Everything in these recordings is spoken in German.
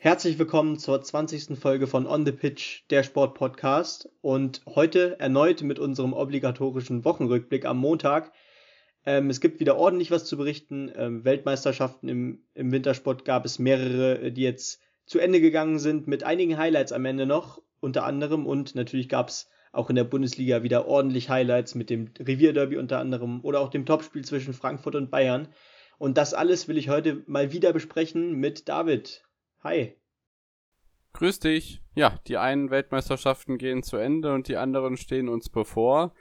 Herzlich willkommen zur 20. Folge von On the Pitch, der Sportpodcast. Und heute erneut mit unserem obligatorischen Wochenrückblick am Montag. Ähm, es gibt wieder ordentlich was zu berichten. Ähm, Weltmeisterschaften im, im Wintersport gab es mehrere, die jetzt zu Ende gegangen sind, mit einigen Highlights am Ende noch, unter anderem. Und natürlich gab es auch in der Bundesliga wieder ordentlich Highlights mit dem Revierderby unter anderem oder auch dem Topspiel zwischen Frankfurt und Bayern. Und das alles will ich heute mal wieder besprechen mit David. Hi. Grüß dich. Ja, die einen Weltmeisterschaften gehen zu Ende und die anderen stehen uns bevor.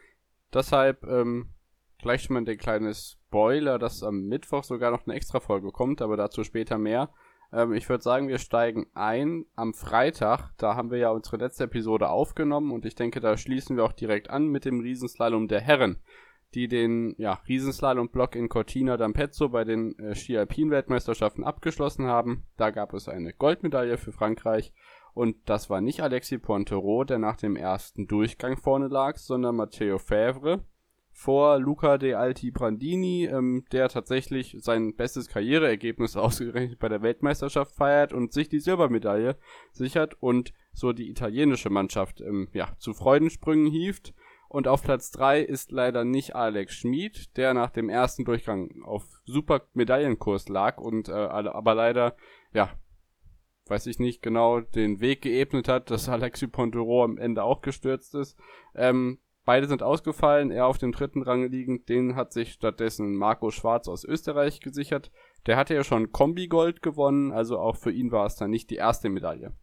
Deshalb ähm, gleich schon mal der kleine Spoiler, dass am Mittwoch sogar noch eine extra Folge kommt, aber dazu später mehr. Ähm, ich würde sagen, wir steigen ein am Freitag. Da haben wir ja unsere letzte Episode aufgenommen und ich denke, da schließen wir auch direkt an mit dem Riesenslalom der Herren die den ja, Riesenslalom-Block in Cortina d'Ampezzo bei den äh, Ski Alpin Weltmeisterschaften abgeschlossen haben. Da gab es eine Goldmedaille für Frankreich und das war nicht Alexis Pontero, der nach dem ersten Durchgang vorne lag, sondern Matteo Fevre vor Luca De Alti Brandini, ähm, der tatsächlich sein bestes Karriereergebnis ausgerechnet bei der Weltmeisterschaft feiert und sich die Silbermedaille sichert und so die italienische Mannschaft ähm, ja, zu Freudensprüngen hieft. Und auf Platz 3 ist leider nicht Alex Schmid, der nach dem ersten Durchgang auf super Medaillenkurs lag und äh, aber leider, ja, weiß ich nicht genau, den Weg geebnet hat, dass Alexis Pontero am Ende auch gestürzt ist. Ähm, beide sind ausgefallen, er auf dem dritten Rang liegend, den hat sich stattdessen Marco Schwarz aus Österreich gesichert. Der hatte ja schon Kombi-Gold gewonnen, also auch für ihn war es dann nicht die erste Medaille.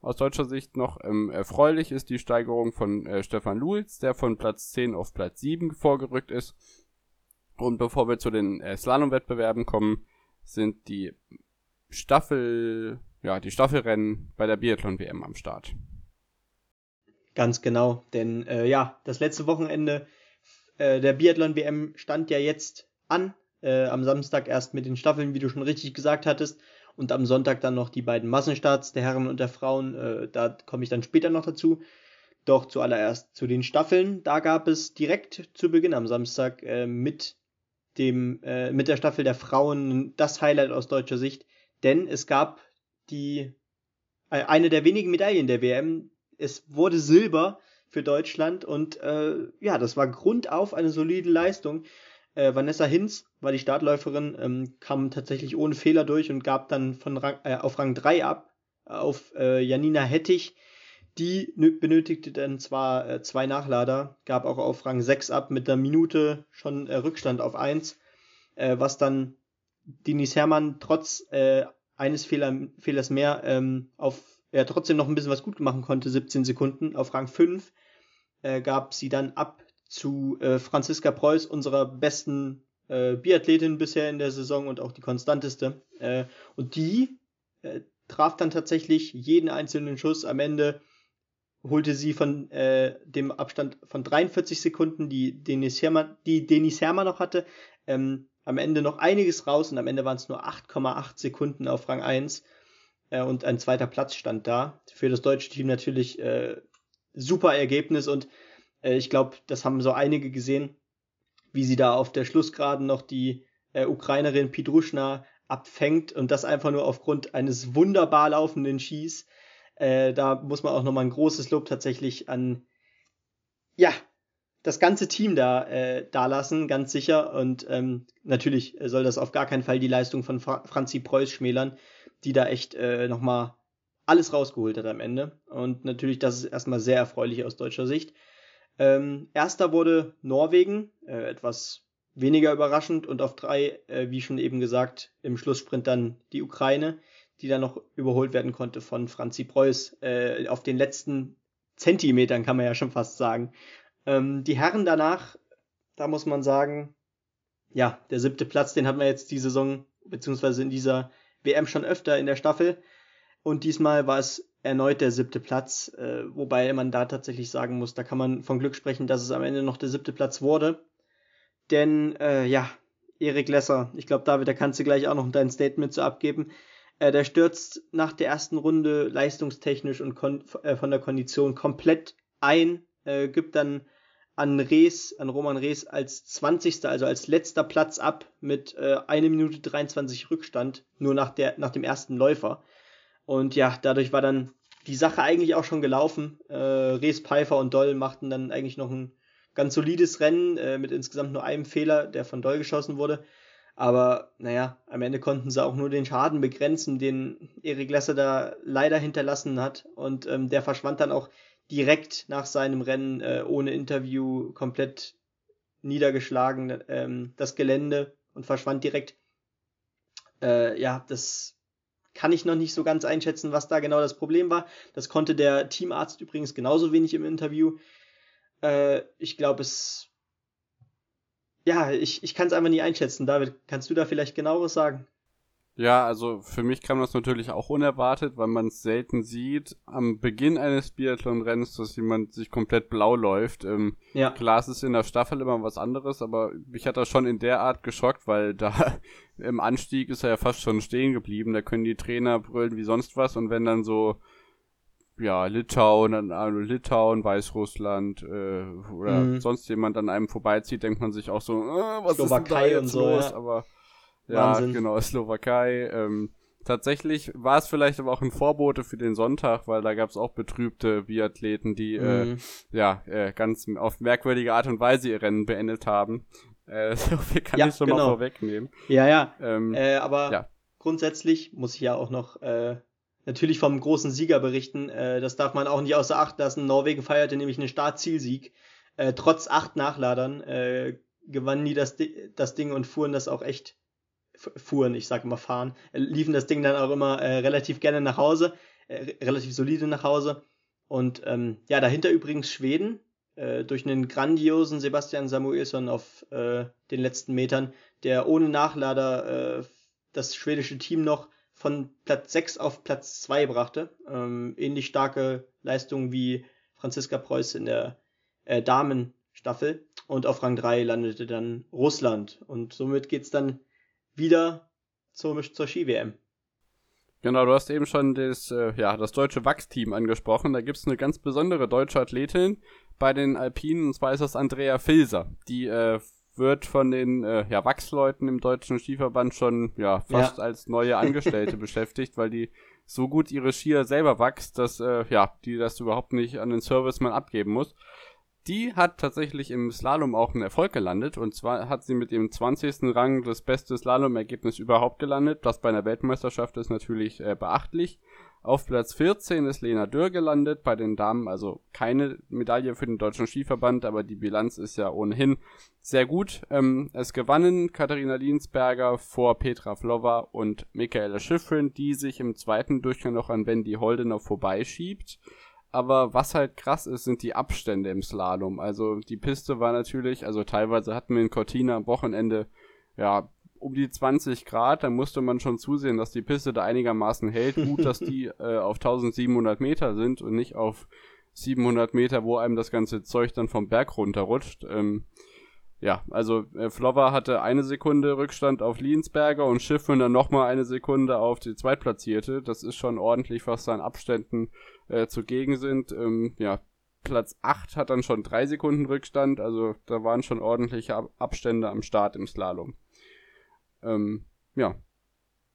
Aus deutscher Sicht noch ähm, erfreulich ist die Steigerung von äh, Stefan Luhls, der von Platz 10 auf Platz 7 vorgerückt ist. Und bevor wir zu den äh, Slalom-Wettbewerben kommen, sind die Staffel, ja, die Staffelrennen bei der Biathlon-WM am Start. Ganz genau, denn äh, ja, das letzte Wochenende äh, der Biathlon-WM stand ja jetzt an, äh, am Samstag erst mit den Staffeln, wie du schon richtig gesagt hattest und am Sonntag dann noch die beiden Massenstarts der Herren und der Frauen. Äh, da komme ich dann später noch dazu. Doch zuallererst zu den Staffeln. Da gab es direkt zu Beginn am Samstag äh, mit dem äh, mit der Staffel der Frauen das Highlight aus deutscher Sicht, denn es gab die äh, eine der wenigen Medaillen der WM. Es wurde Silber für Deutschland und äh, ja, das war grundauf eine solide Leistung. Äh, Vanessa Hinz war die Startläuferin, ähm, kam tatsächlich ohne Fehler durch und gab dann von Rang, äh, auf Rang 3 ab auf äh, Janina Hettich. Die benötigte dann zwar äh, zwei Nachlader, gab auch auf Rang 6 ab mit einer Minute schon äh, Rückstand auf 1, äh, was dann Denise Herrmann trotz äh, eines Fehler, Fehlers mehr ähm, auf er trotzdem noch ein bisschen was gut machen konnte, 17 Sekunden. Auf Rang 5 äh, gab sie dann ab zu äh, Franziska Preuß, unserer besten äh, Biathletin bisher in der Saison und auch die konstanteste. Äh, und die äh, traf dann tatsächlich jeden einzelnen Schuss. Am Ende holte sie von äh, dem Abstand von 43 Sekunden, die Denis Hermann, die Denis Hermann noch hatte, ähm, am Ende noch einiges raus und am Ende waren es nur 8,8 Sekunden auf Rang 1 äh, und ein zweiter Platz stand da. Für das deutsche Team natürlich äh, super Ergebnis und äh, ich glaube, das haben so einige gesehen, wie sie da auf der Schlussgeraden noch die äh, Ukrainerin Pidruschna abfängt und das einfach nur aufgrund eines wunderbar laufenden Skis. Äh, da muss man auch nochmal ein großes Lob tatsächlich an, ja, das ganze Team da, äh, da lassen, ganz sicher. Und ähm, natürlich soll das auf gar keinen Fall die Leistung von Fra Franzi Preuß schmälern, die da echt äh, nochmal alles rausgeholt hat am Ende. Und natürlich, das ist erstmal sehr erfreulich aus deutscher Sicht. Ähm, erster wurde Norwegen, äh, etwas weniger überraschend und auf drei, äh, wie schon eben gesagt, im Schlusssprint dann die Ukraine, die dann noch überholt werden konnte von Franzi Preuß äh, auf den letzten Zentimetern, kann man ja schon fast sagen. Ähm, die Herren danach, da muss man sagen, ja, der siebte Platz, den hatten wir jetzt die Saison, beziehungsweise in dieser WM schon öfter in der Staffel. Und diesmal war es erneut der siebte Platz, äh, wobei man da tatsächlich sagen muss, da kann man von Glück sprechen, dass es am Ende noch der siebte Platz wurde. Denn, äh, ja, Erik Lesser, ich glaube, David, da kannst du gleich auch noch dein Statement zu abgeben. Äh, der stürzt nach der ersten Runde leistungstechnisch und äh, von der Kondition komplett ein, äh, gibt dann an Rees, an Roman Rees als 20. also als letzter Platz ab mit äh, 1 Minute 23 Rückstand, nur nach, der, nach dem ersten Läufer. Und ja, dadurch war dann die Sache eigentlich auch schon gelaufen. Äh, Rees Pfeiffer und Doll machten dann eigentlich noch ein ganz solides Rennen äh, mit insgesamt nur einem Fehler, der von Doll geschossen wurde. Aber naja, am Ende konnten sie auch nur den Schaden begrenzen, den Erik Lesser da leider hinterlassen hat. Und ähm, der verschwand dann auch direkt nach seinem Rennen äh, ohne Interview komplett niedergeschlagen, ähm, das Gelände und verschwand direkt. Äh, ja, das kann ich noch nicht so ganz einschätzen, was da genau das Problem war. Das konnte der Teamarzt übrigens genauso wenig im Interview. Äh, ich glaube, es. Ja, ich, ich kann es einfach nie einschätzen. David, kannst du da vielleicht genaueres sagen? Ja, also für mich kam das natürlich auch unerwartet, weil man es selten sieht am Beginn eines Biathlon-Rennens, dass jemand sich komplett blau läuft. Ähm, ja. Klar, es ist in der Staffel immer was anderes, aber mich hat das schon in der Art geschockt, weil da im Anstieg ist er ja fast schon stehen geblieben. Da können die Trainer brüllen wie sonst was und wenn dann so ja, Litauen, also Litauen, Weißrussland äh, oder mhm. sonst jemand an einem vorbeizieht, denkt man sich auch so, äh, was Slowakei ist denn da jetzt so, los? Ja. Aber ja, Wahnsinn. genau, Slowakei. Ähm, tatsächlich war es vielleicht aber auch ein Vorbote für den Sonntag, weil da gab es auch betrübte Biathleten, die äh, mhm. äh, ja äh, ganz auf merkwürdige Art und Weise ihr Rennen beendet haben. Äh, so viel kann ja, ich schon genau. mal vorwegnehmen. Ja, ja. Ähm, äh, aber ja. grundsätzlich muss ich ja auch noch äh, natürlich vom großen Sieger berichten. Äh, das darf man auch nicht außer Acht lassen. Norwegen feierte nämlich einen Startzielsieg. Äh, trotz acht Nachladern äh, gewannen die das, das Ding und fuhren das auch echt fuhren, ich sage immer fahren, äh, liefen das Ding dann auch immer äh, relativ gerne nach Hause, äh, relativ solide nach Hause. Und ähm, ja, dahinter übrigens Schweden äh, durch einen grandiosen Sebastian Samuelsson auf äh, den letzten Metern, der ohne Nachlader äh, das schwedische Team noch von Platz 6 auf Platz 2 brachte. Ähm, ähnlich starke Leistung wie Franziska Preuß in der äh, Damenstaffel. Und auf Rang 3 landete dann Russland. Und somit geht's dann wieder zur, zur Ski-WM. Genau, du hast eben schon das, äh, ja, das deutsche Wachsteam angesprochen. Da gibt es eine ganz besondere deutsche Athletin bei den Alpinen, und zwar ist das Andrea Filser. Die äh, wird von den äh, ja, Wachsleuten im deutschen Skiverband schon ja, fast ja. als neue Angestellte beschäftigt, weil die so gut ihre Skier selber wächst, dass äh, ja, die das überhaupt nicht an den Serviceman abgeben muss die hat tatsächlich im Slalom auch einen Erfolg gelandet. Und zwar hat sie mit dem 20. Rang das beste Slalom-Ergebnis überhaupt gelandet. Das bei einer Weltmeisterschaft ist natürlich äh, beachtlich. Auf Platz 14 ist Lena Dürr gelandet, bei den Damen also keine Medaille für den deutschen Skiverband, aber die Bilanz ist ja ohnehin sehr gut. Ähm, es gewannen Katharina Liensberger vor Petra Vlova und Michaela Schiffrin, die sich im zweiten Durchgang noch an Wendy Holdener vorbeischiebt. Aber was halt krass ist, sind die Abstände im Slalom. Also die Piste war natürlich, also teilweise hatten wir in Cortina am Wochenende ja um die 20 Grad, da musste man schon zusehen, dass die Piste da einigermaßen hält. Gut, dass die äh, auf 1700 Meter sind und nicht auf 700 Meter, wo einem das ganze Zeug dann vom Berg runterrutscht. Ähm, ja, also äh, Flover hatte eine Sekunde Rückstand auf Liensberger und Schiffmann dann nochmal eine Sekunde auf die Zweitplatzierte. Das ist schon ordentlich, was da an Abständen äh, zugegen sind. Ähm, ja, Platz 8 hat dann schon drei Sekunden Rückstand, also da waren schon ordentliche Ab Abstände am Start im Slalom. Ähm, ja,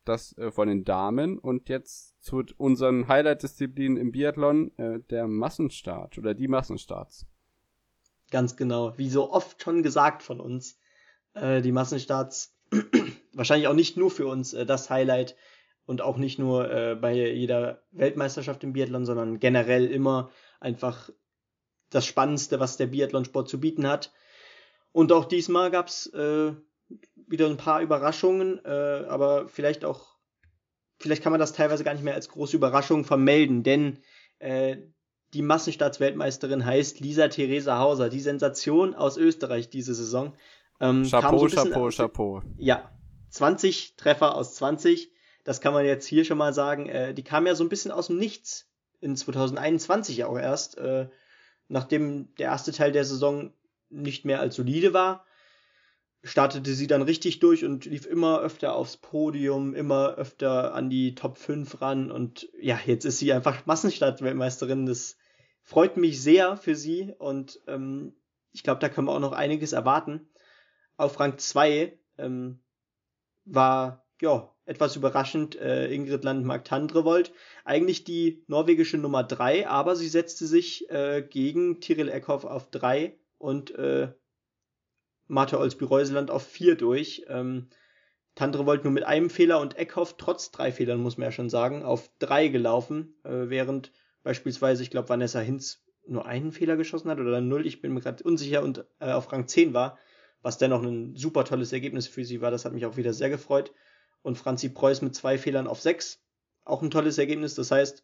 das äh, von den Damen und jetzt zu unseren Highlight-Disziplinen im Biathlon, äh, der Massenstart oder die Massenstarts. Ganz genau, wie so oft schon gesagt von uns, äh, die Massenstarts wahrscheinlich auch nicht nur für uns äh, das Highlight und auch nicht nur äh, bei jeder Weltmeisterschaft im Biathlon, sondern generell immer einfach das Spannendste, was der Biathlonsport zu bieten hat. Und auch diesmal gab's äh, wieder ein paar Überraschungen, äh, aber vielleicht auch, vielleicht kann man das teilweise gar nicht mehr als große Überraschung vermelden, denn äh, die Massenstartsweltmeisterin heißt Lisa Theresa Hauser, die Sensation aus Österreich diese Saison. Ähm, Chapeau, so Chapeau, Chapeau. Ja, 20 Treffer aus 20 das kann man jetzt hier schon mal sagen, äh, die kam ja so ein bisschen aus dem Nichts in 2021 auch erst, äh, nachdem der erste Teil der Saison nicht mehr als solide war, startete sie dann richtig durch und lief immer öfter aufs Podium, immer öfter an die Top 5 ran und ja, jetzt ist sie einfach Massenstartweltmeisterin. Das freut mich sehr für sie und ähm, ich glaube, da können wir auch noch einiges erwarten. Auf Rang 2 ähm, war ja, etwas überraschend äh, Ingrid Landmark Tandrevold. Eigentlich die norwegische Nummer 3, aber sie setzte sich äh, gegen Tiril Eckhoff auf 3 und äh, Martha Olsby-Reuseland auf 4 durch. Ähm, Tandrevold nur mit einem Fehler und Eckhoff trotz drei Fehlern, muss man ja schon sagen, auf 3 gelaufen, äh, während beispielsweise, ich glaube, Vanessa Hinz nur einen Fehler geschossen hat oder null, ich bin mir gerade unsicher und äh, auf Rang 10 war, was dennoch ein super tolles Ergebnis für sie war. Das hat mich auch wieder sehr gefreut und Franzi Preuß mit zwei Fehlern auf sechs. Auch ein tolles Ergebnis. Das heißt,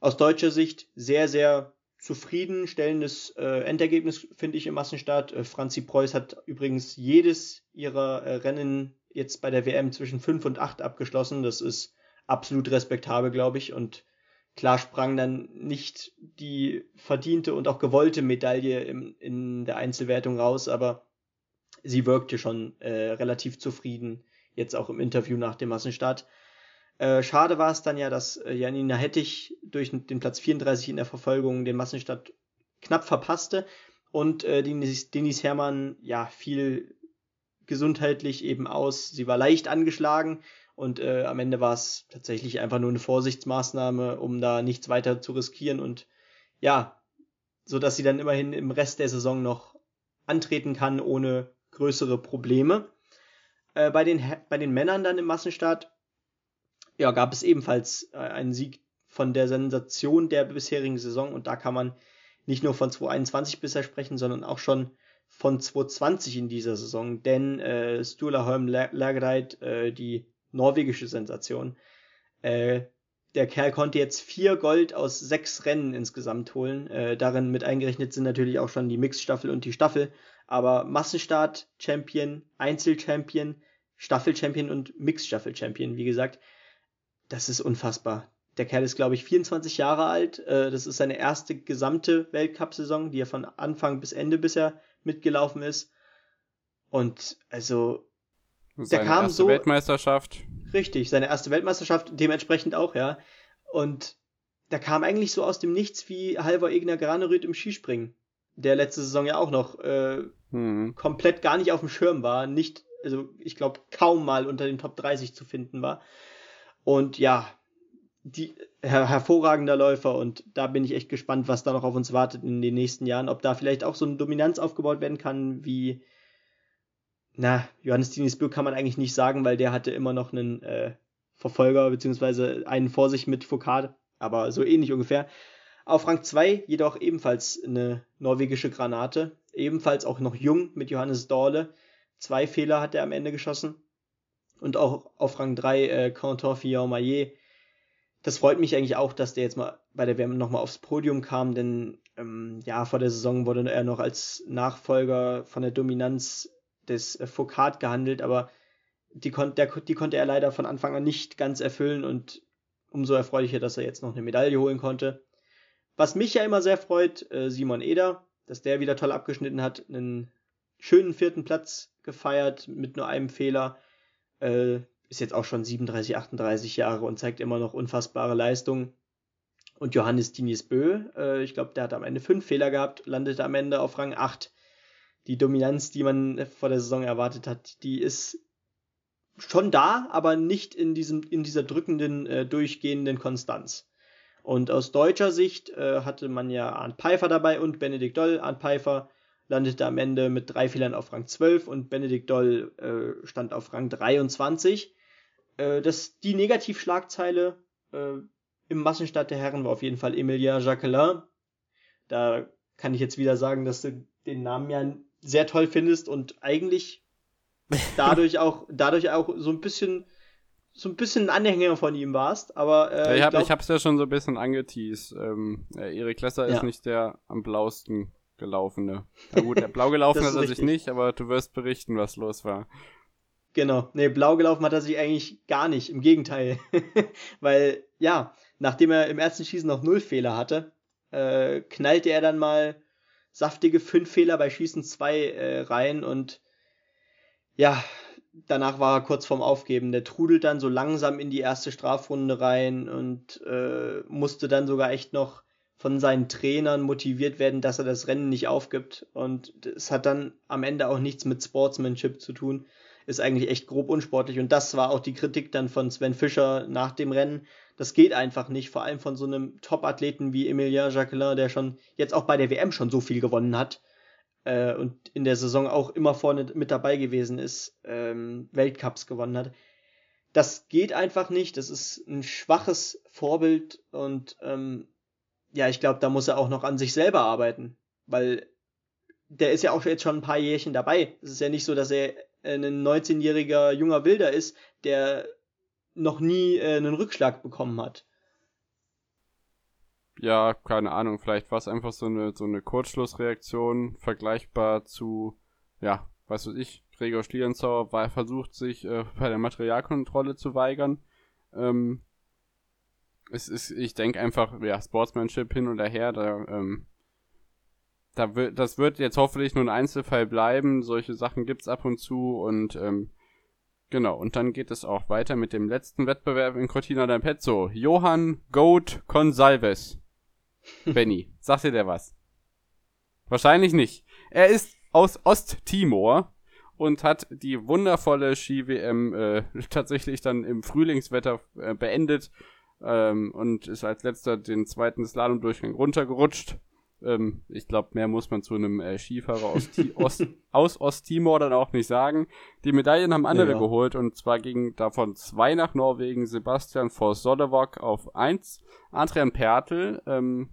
aus deutscher Sicht sehr, sehr zufriedenstellendes äh, Endergebnis, finde ich, im Massenstart. Äh, Franzi Preuß hat übrigens jedes ihrer äh, Rennen jetzt bei der WM zwischen fünf und acht abgeschlossen. Das ist absolut respektabel, glaube ich. Und klar sprang dann nicht die verdiente und auch gewollte Medaille im, in der Einzelwertung raus, aber sie wirkte schon äh, relativ zufrieden jetzt auch im Interview nach dem Massenstart. Äh, schade war es dann ja, dass äh, Janina Hettich durch den Platz 34 in der Verfolgung den Massenstart knapp verpasste und äh, Denis, Denis Hermann ja viel gesundheitlich eben aus. Sie war leicht angeschlagen und äh, am Ende war es tatsächlich einfach nur eine Vorsichtsmaßnahme, um da nichts weiter zu riskieren. Und ja, so dass sie dann immerhin im Rest der Saison noch antreten kann ohne größere Probleme. Äh, bei, den, bei den Männern dann im Massenstart ja, gab es ebenfalls äh, einen Sieg von der Sensation der bisherigen Saison. Und da kann man nicht nur von 2021 bisher sprechen, sondern auch schon von 2020 in dieser Saison, denn äh, Sturla Holm Lagereit, äh, die norwegische Sensation, äh, der Kerl konnte jetzt vier Gold aus sechs Rennen insgesamt holen. Äh, darin mit eingerechnet sind natürlich auch schon die Mixstaffel und die Staffel. Aber Massenstart Champion, Einzel-Champion, Staffel-Champion und Mix-Staffel-Champion, wie gesagt. Das ist unfassbar. Der Kerl ist, glaube ich, 24 Jahre alt. Äh, das ist seine erste gesamte Weltcup-Saison, die er von Anfang bis Ende bisher mitgelaufen ist. Und also, seine der kam erste so. Weltmeisterschaft. Richtig, seine erste Weltmeisterschaft, dementsprechend auch, ja. Und der kam eigentlich so aus dem Nichts wie Halvor Egner Granerüth im Skispringen, der letzte Saison ja auch noch äh, hm. komplett gar nicht auf dem Schirm war, nicht also ich glaube, kaum mal unter den Top 30 zu finden war. Und ja, die her hervorragender Läufer und da bin ich echt gespannt, was da noch auf uns wartet in den nächsten Jahren, ob da vielleicht auch so eine Dominanz aufgebaut werden kann, wie na, Johannes Dinisbö kann man eigentlich nicht sagen, weil der hatte immer noch einen äh, Verfolger beziehungsweise einen vor sich mit Foucault, aber so ähnlich ungefähr. Auf Rang 2 jedoch ebenfalls eine norwegische Granate, ebenfalls auch noch jung mit Johannes Dorle, Zwei Fehler hat er am Ende geschossen. Und auch auf Rang 3 äh, Quentin Fillon-Maillet. Das freut mich eigentlich auch, dass der jetzt mal bei der WM nochmal aufs Podium kam, denn ähm, ja, vor der Saison wurde er noch als Nachfolger von der Dominanz des äh, Foucault gehandelt, aber die, kon der, die konnte er leider von Anfang an nicht ganz erfüllen und umso erfreulicher, dass er jetzt noch eine Medaille holen konnte. Was mich ja immer sehr freut, äh, Simon Eder, dass der wieder toll abgeschnitten hat, einen schönen vierten Platz gefeiert mit nur einem Fehler. Äh, ist jetzt auch schon 37, 38 Jahre und zeigt immer noch unfassbare Leistungen. Und Johannes Dinies Bö, äh, ich glaube, der hat am Ende fünf Fehler gehabt, landete am Ende auf Rang 8. Die Dominanz, die man vor der Saison erwartet hat, die ist schon da, aber nicht in, diesem, in dieser drückenden, äh, durchgehenden Konstanz. Und aus deutscher Sicht äh, hatte man ja Arndt Pfeiffer dabei und Benedikt Doll. Arndt Pfeiffer landete am Ende mit drei Fehlern auf Rang 12 und Benedikt Doll äh, stand auf Rang 23. Äh, das, die Negativschlagzeile äh, im Massenstart der Herren war auf jeden Fall Emilia Jacquelin. Da kann ich jetzt wieder sagen, dass du den Namen ja sehr toll findest und eigentlich dadurch auch, dadurch auch so ein bisschen so ein bisschen ein Anhänger von ihm warst, aber äh, ich, hab, ich, glaub, ich hab's ja schon so ein bisschen angeteased. Ähm, Erik Lesser ja. ist nicht der am blausten gelaufene. Na gut, der blau gelaufen hat er richtig. sich nicht, aber du wirst berichten, was los war. Genau. Nee, blau gelaufen hat er sich eigentlich gar nicht. Im Gegenteil. Weil, ja, nachdem er im ersten Schießen noch null Fehler hatte, äh, knallte er dann mal saftige fünf Fehler bei Schießen zwei äh, rein und ja, danach war er kurz vorm Aufgeben. Der trudelt dann so langsam in die erste Strafrunde rein und äh, musste dann sogar echt noch von seinen Trainern motiviert werden, dass er das Rennen nicht aufgibt. Und es hat dann am Ende auch nichts mit Sportsmanship zu tun. ist eigentlich echt grob unsportlich. Und das war auch die Kritik dann von Sven Fischer nach dem Rennen. Das geht einfach nicht, vor allem von so einem Top-Athleten wie Emilien Jacquelin, der schon jetzt auch bei der WM schon so viel gewonnen hat äh, und in der Saison auch immer vorne mit dabei gewesen ist, ähm, Weltcups gewonnen hat. Das geht einfach nicht. Das ist ein schwaches Vorbild und ähm, ja, ich glaube, da muss er auch noch an sich selber arbeiten, weil der ist ja auch jetzt schon ein paar Jährchen dabei. Es ist ja nicht so, dass er ein 19-jähriger junger Wilder ist, der noch nie äh, einen Rückschlag bekommen hat. Ja, keine Ahnung, vielleicht war es einfach so eine, so eine Kurzschlussreaktion, vergleichbar zu, ja, was weiß ich, Gregor Schlierenzauer war versucht, sich äh, bei der Materialkontrolle zu weigern. Ähm, es ist, ich denke einfach, ja, Sportsmanship hin und her, da, ähm, da wird, das wird jetzt hoffentlich nur ein Einzelfall bleiben. Solche Sachen gibt's ab und zu und ähm, genau. Und dann geht es auch weiter mit dem letzten Wettbewerb in Cortina d'Ampezzo. Johann Goat Consalves. Benny, sagt dir der was? Wahrscheinlich nicht. Er ist aus Osttimor und hat die wundervolle Ski-WM äh, tatsächlich dann im Frühlingswetter äh, beendet ähm, und ist als letzter den zweiten Slalom-Durchgang runtergerutscht ähm, ich glaube, mehr muss man zu einem äh, Skifahrer aus, Ost aus Osttimor dann auch nicht sagen. Die Medaillen haben andere ja. geholt und zwar gingen davon zwei nach Norwegen. Sebastian Vos Sollevok auf eins. Adrian Pertl, ähm,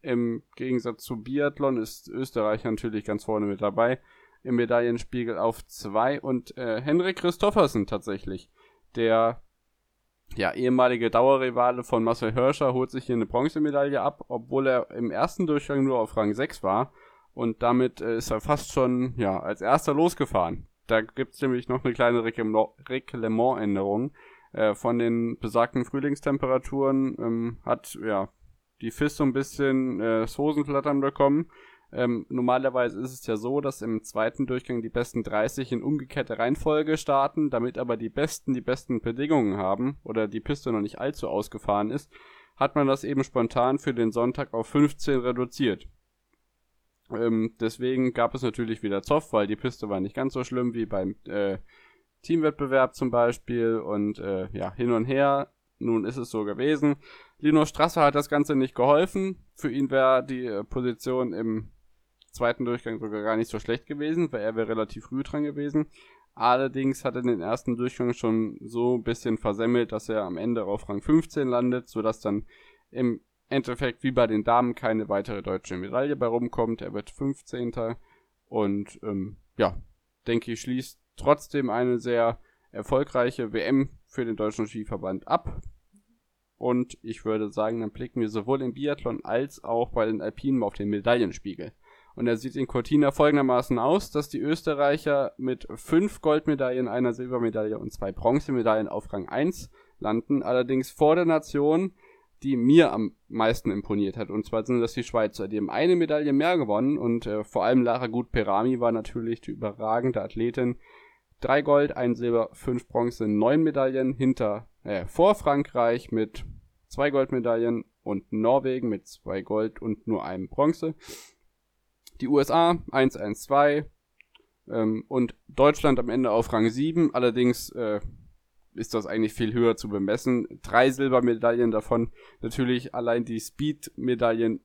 im Gegensatz zu Biathlon ist Österreich natürlich ganz vorne mit dabei. Im Medaillenspiegel auf zwei und äh, Henrik Christoffersen tatsächlich, der ja, ehemalige Dauerrivale von Marcel Hirscher holt sich hier eine Bronzemedaille ab, obwohl er im ersten Durchgang nur auf Rang 6 war. Und damit äh, ist er fast schon ja, als erster losgefahren. Da gibt es nämlich noch eine kleine Reglementänderung. Äh, von den besagten Frühlingstemperaturen ähm, hat ja die FIS so ein bisschen äh, das Hosenflattern bekommen ähm, normalerweise ist es ja so, dass im zweiten Durchgang die besten 30 in umgekehrter Reihenfolge starten, damit aber die Besten die besten Bedingungen haben oder die Piste noch nicht allzu ausgefahren ist, hat man das eben spontan für den Sonntag auf 15 reduziert. Ähm, deswegen gab es natürlich wieder Zoff, weil die Piste war nicht ganz so schlimm wie beim äh, Teamwettbewerb zum Beispiel und äh, ja, hin und her. Nun ist es so gewesen. Lino Strasser hat das Ganze nicht geholfen. Für ihn wäre die äh, Position im zweiten Durchgang sogar gar nicht so schlecht gewesen, weil er wäre relativ früh dran gewesen. Allerdings hat er den ersten Durchgang schon so ein bisschen versemmelt, dass er am Ende auf Rang 15 landet, sodass dann im Endeffekt wie bei den Damen keine weitere deutsche Medaille bei rumkommt. Er wird 15. Und ähm, ja, denke ich, schließt trotzdem eine sehr erfolgreiche WM für den deutschen Skiverband ab. Und ich würde sagen, dann blicken wir sowohl im Biathlon als auch bei den Alpinen auf den Medaillenspiegel. Und er sieht in Cortina folgendermaßen aus, dass die Österreicher mit fünf Goldmedaillen, einer Silbermedaille und zwei Bronzemedaillen auf Rang 1 landen. Allerdings vor der Nation, die mir am meisten imponiert hat. Und zwar sind das die Schweizer. Die haben eine Medaille mehr gewonnen und äh, vor allem Lara Gut-Perami war natürlich die überragende Athletin. Drei Gold, ein Silber, fünf Bronze, neun Medaillen hinter, äh, vor Frankreich mit zwei Goldmedaillen und Norwegen mit zwei Gold und nur einem Bronze die USA 1-1-2 ähm, und Deutschland am Ende auf Rang 7. Allerdings äh, ist das eigentlich viel höher zu bemessen. Drei Silbermedaillen davon natürlich allein die Speed-Medaillen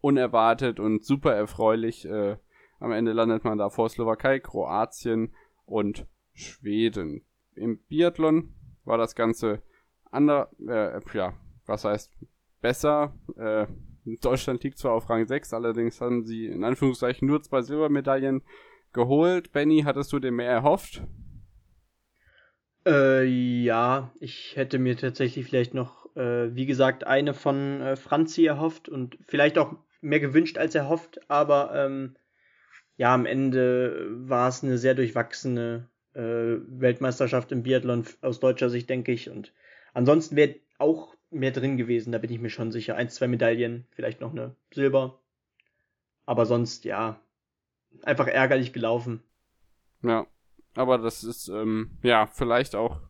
unerwartet und super erfreulich. Äh, am Ende landet man da vor Slowakei, Kroatien und Schweden. Im Biathlon war das Ganze ander, äh, ja, was heißt besser. Äh, Deutschland liegt zwar auf Rang 6, allerdings haben sie in Anführungszeichen nur zwei Silbermedaillen geholt. Benny, hattest du dir mehr erhofft? Äh, ja, ich hätte mir tatsächlich vielleicht noch, äh, wie gesagt, eine von äh, Franzi erhofft und vielleicht auch mehr gewünscht als erhofft, aber ähm, ja, am Ende war es eine sehr durchwachsene äh, Weltmeisterschaft im Biathlon aus deutscher Sicht, denke ich. Und ansonsten wäre auch mehr drin gewesen, da bin ich mir schon sicher. Eins, zwei Medaillen, vielleicht noch eine Silber. Aber sonst, ja, einfach ärgerlich gelaufen. Ja, aber das ist, ähm, ja, vielleicht auch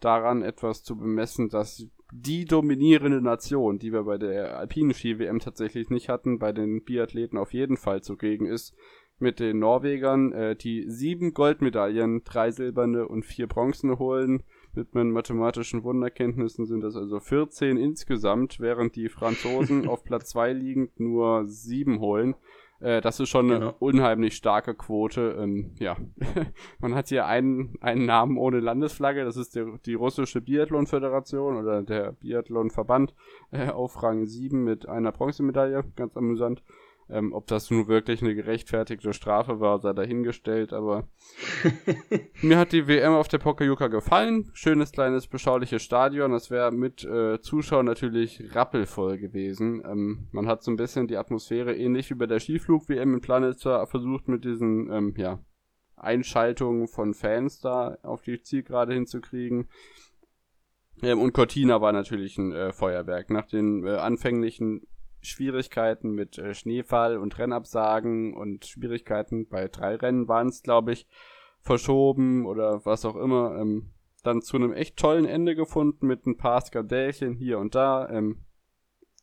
daran etwas zu bemessen, dass die dominierende Nation, die wir bei der alpinen Ski-WM tatsächlich nicht hatten, bei den Biathleten auf jeden Fall zugegen ist. mit den Norwegern, äh, die sieben Goldmedaillen, drei silberne und vier bronzene holen. Mit meinen mathematischen Wunderkenntnissen sind das also 14 insgesamt, während die Franzosen auf Platz zwei liegend nur sieben holen. Äh, das ist schon eine genau. unheimlich starke Quote. Ähm, ja, man hat hier einen, einen Namen ohne Landesflagge. Das ist der, die russische Biathlon-Föderation oder der Biathlon-Verband äh, auf Rang 7 mit einer Bronzemedaille. Ganz amüsant. Ähm, ob das nun wirklich eine gerechtfertigte Strafe war, sei dahingestellt, aber mir hat die WM auf der Pokljuka gefallen. Schönes, kleines, beschauliches Stadion. Das wäre mit äh, Zuschauern natürlich rappelvoll gewesen. Ähm, man hat so ein bisschen die Atmosphäre ähnlich wie bei der Skiflug-WM in Planitzer versucht mit diesen, ähm, ja, Einschaltungen von Fans da auf die Zielgerade hinzukriegen. Ähm, und Cortina war natürlich ein äh, Feuerwerk. Nach den äh, anfänglichen Schwierigkeiten mit äh, Schneefall und Rennabsagen und Schwierigkeiten bei drei Rennen waren es, glaube ich, verschoben oder was auch immer. Ähm, dann zu einem echt tollen Ende gefunden mit ein paar Skandälchen hier und da. Ähm,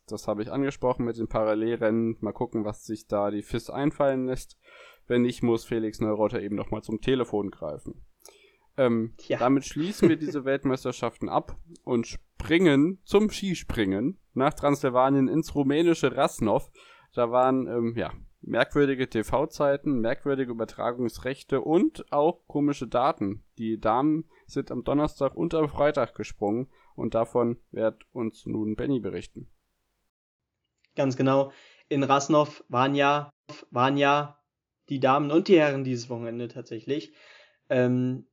das habe ich angesprochen mit den Parallelrennen. Mal gucken, was sich da die FIS einfallen lässt. Wenn nicht, muss Felix Neurotter eben nochmal zum Telefon greifen. Ähm, ja. Damit schließen wir diese Weltmeisterschaften ab und springen zum Skispringen nach Transsilvanien ins rumänische Rasnov. Da waren, ähm, ja, merkwürdige TV-Zeiten, merkwürdige Übertragungsrechte und auch komische Daten. Die Damen sind am Donnerstag und am Freitag gesprungen und davon wird uns nun Benny berichten. Ganz genau. In Rasnov waren ja, waren ja die Damen und die Herren dieses Wochenende tatsächlich. Ähm,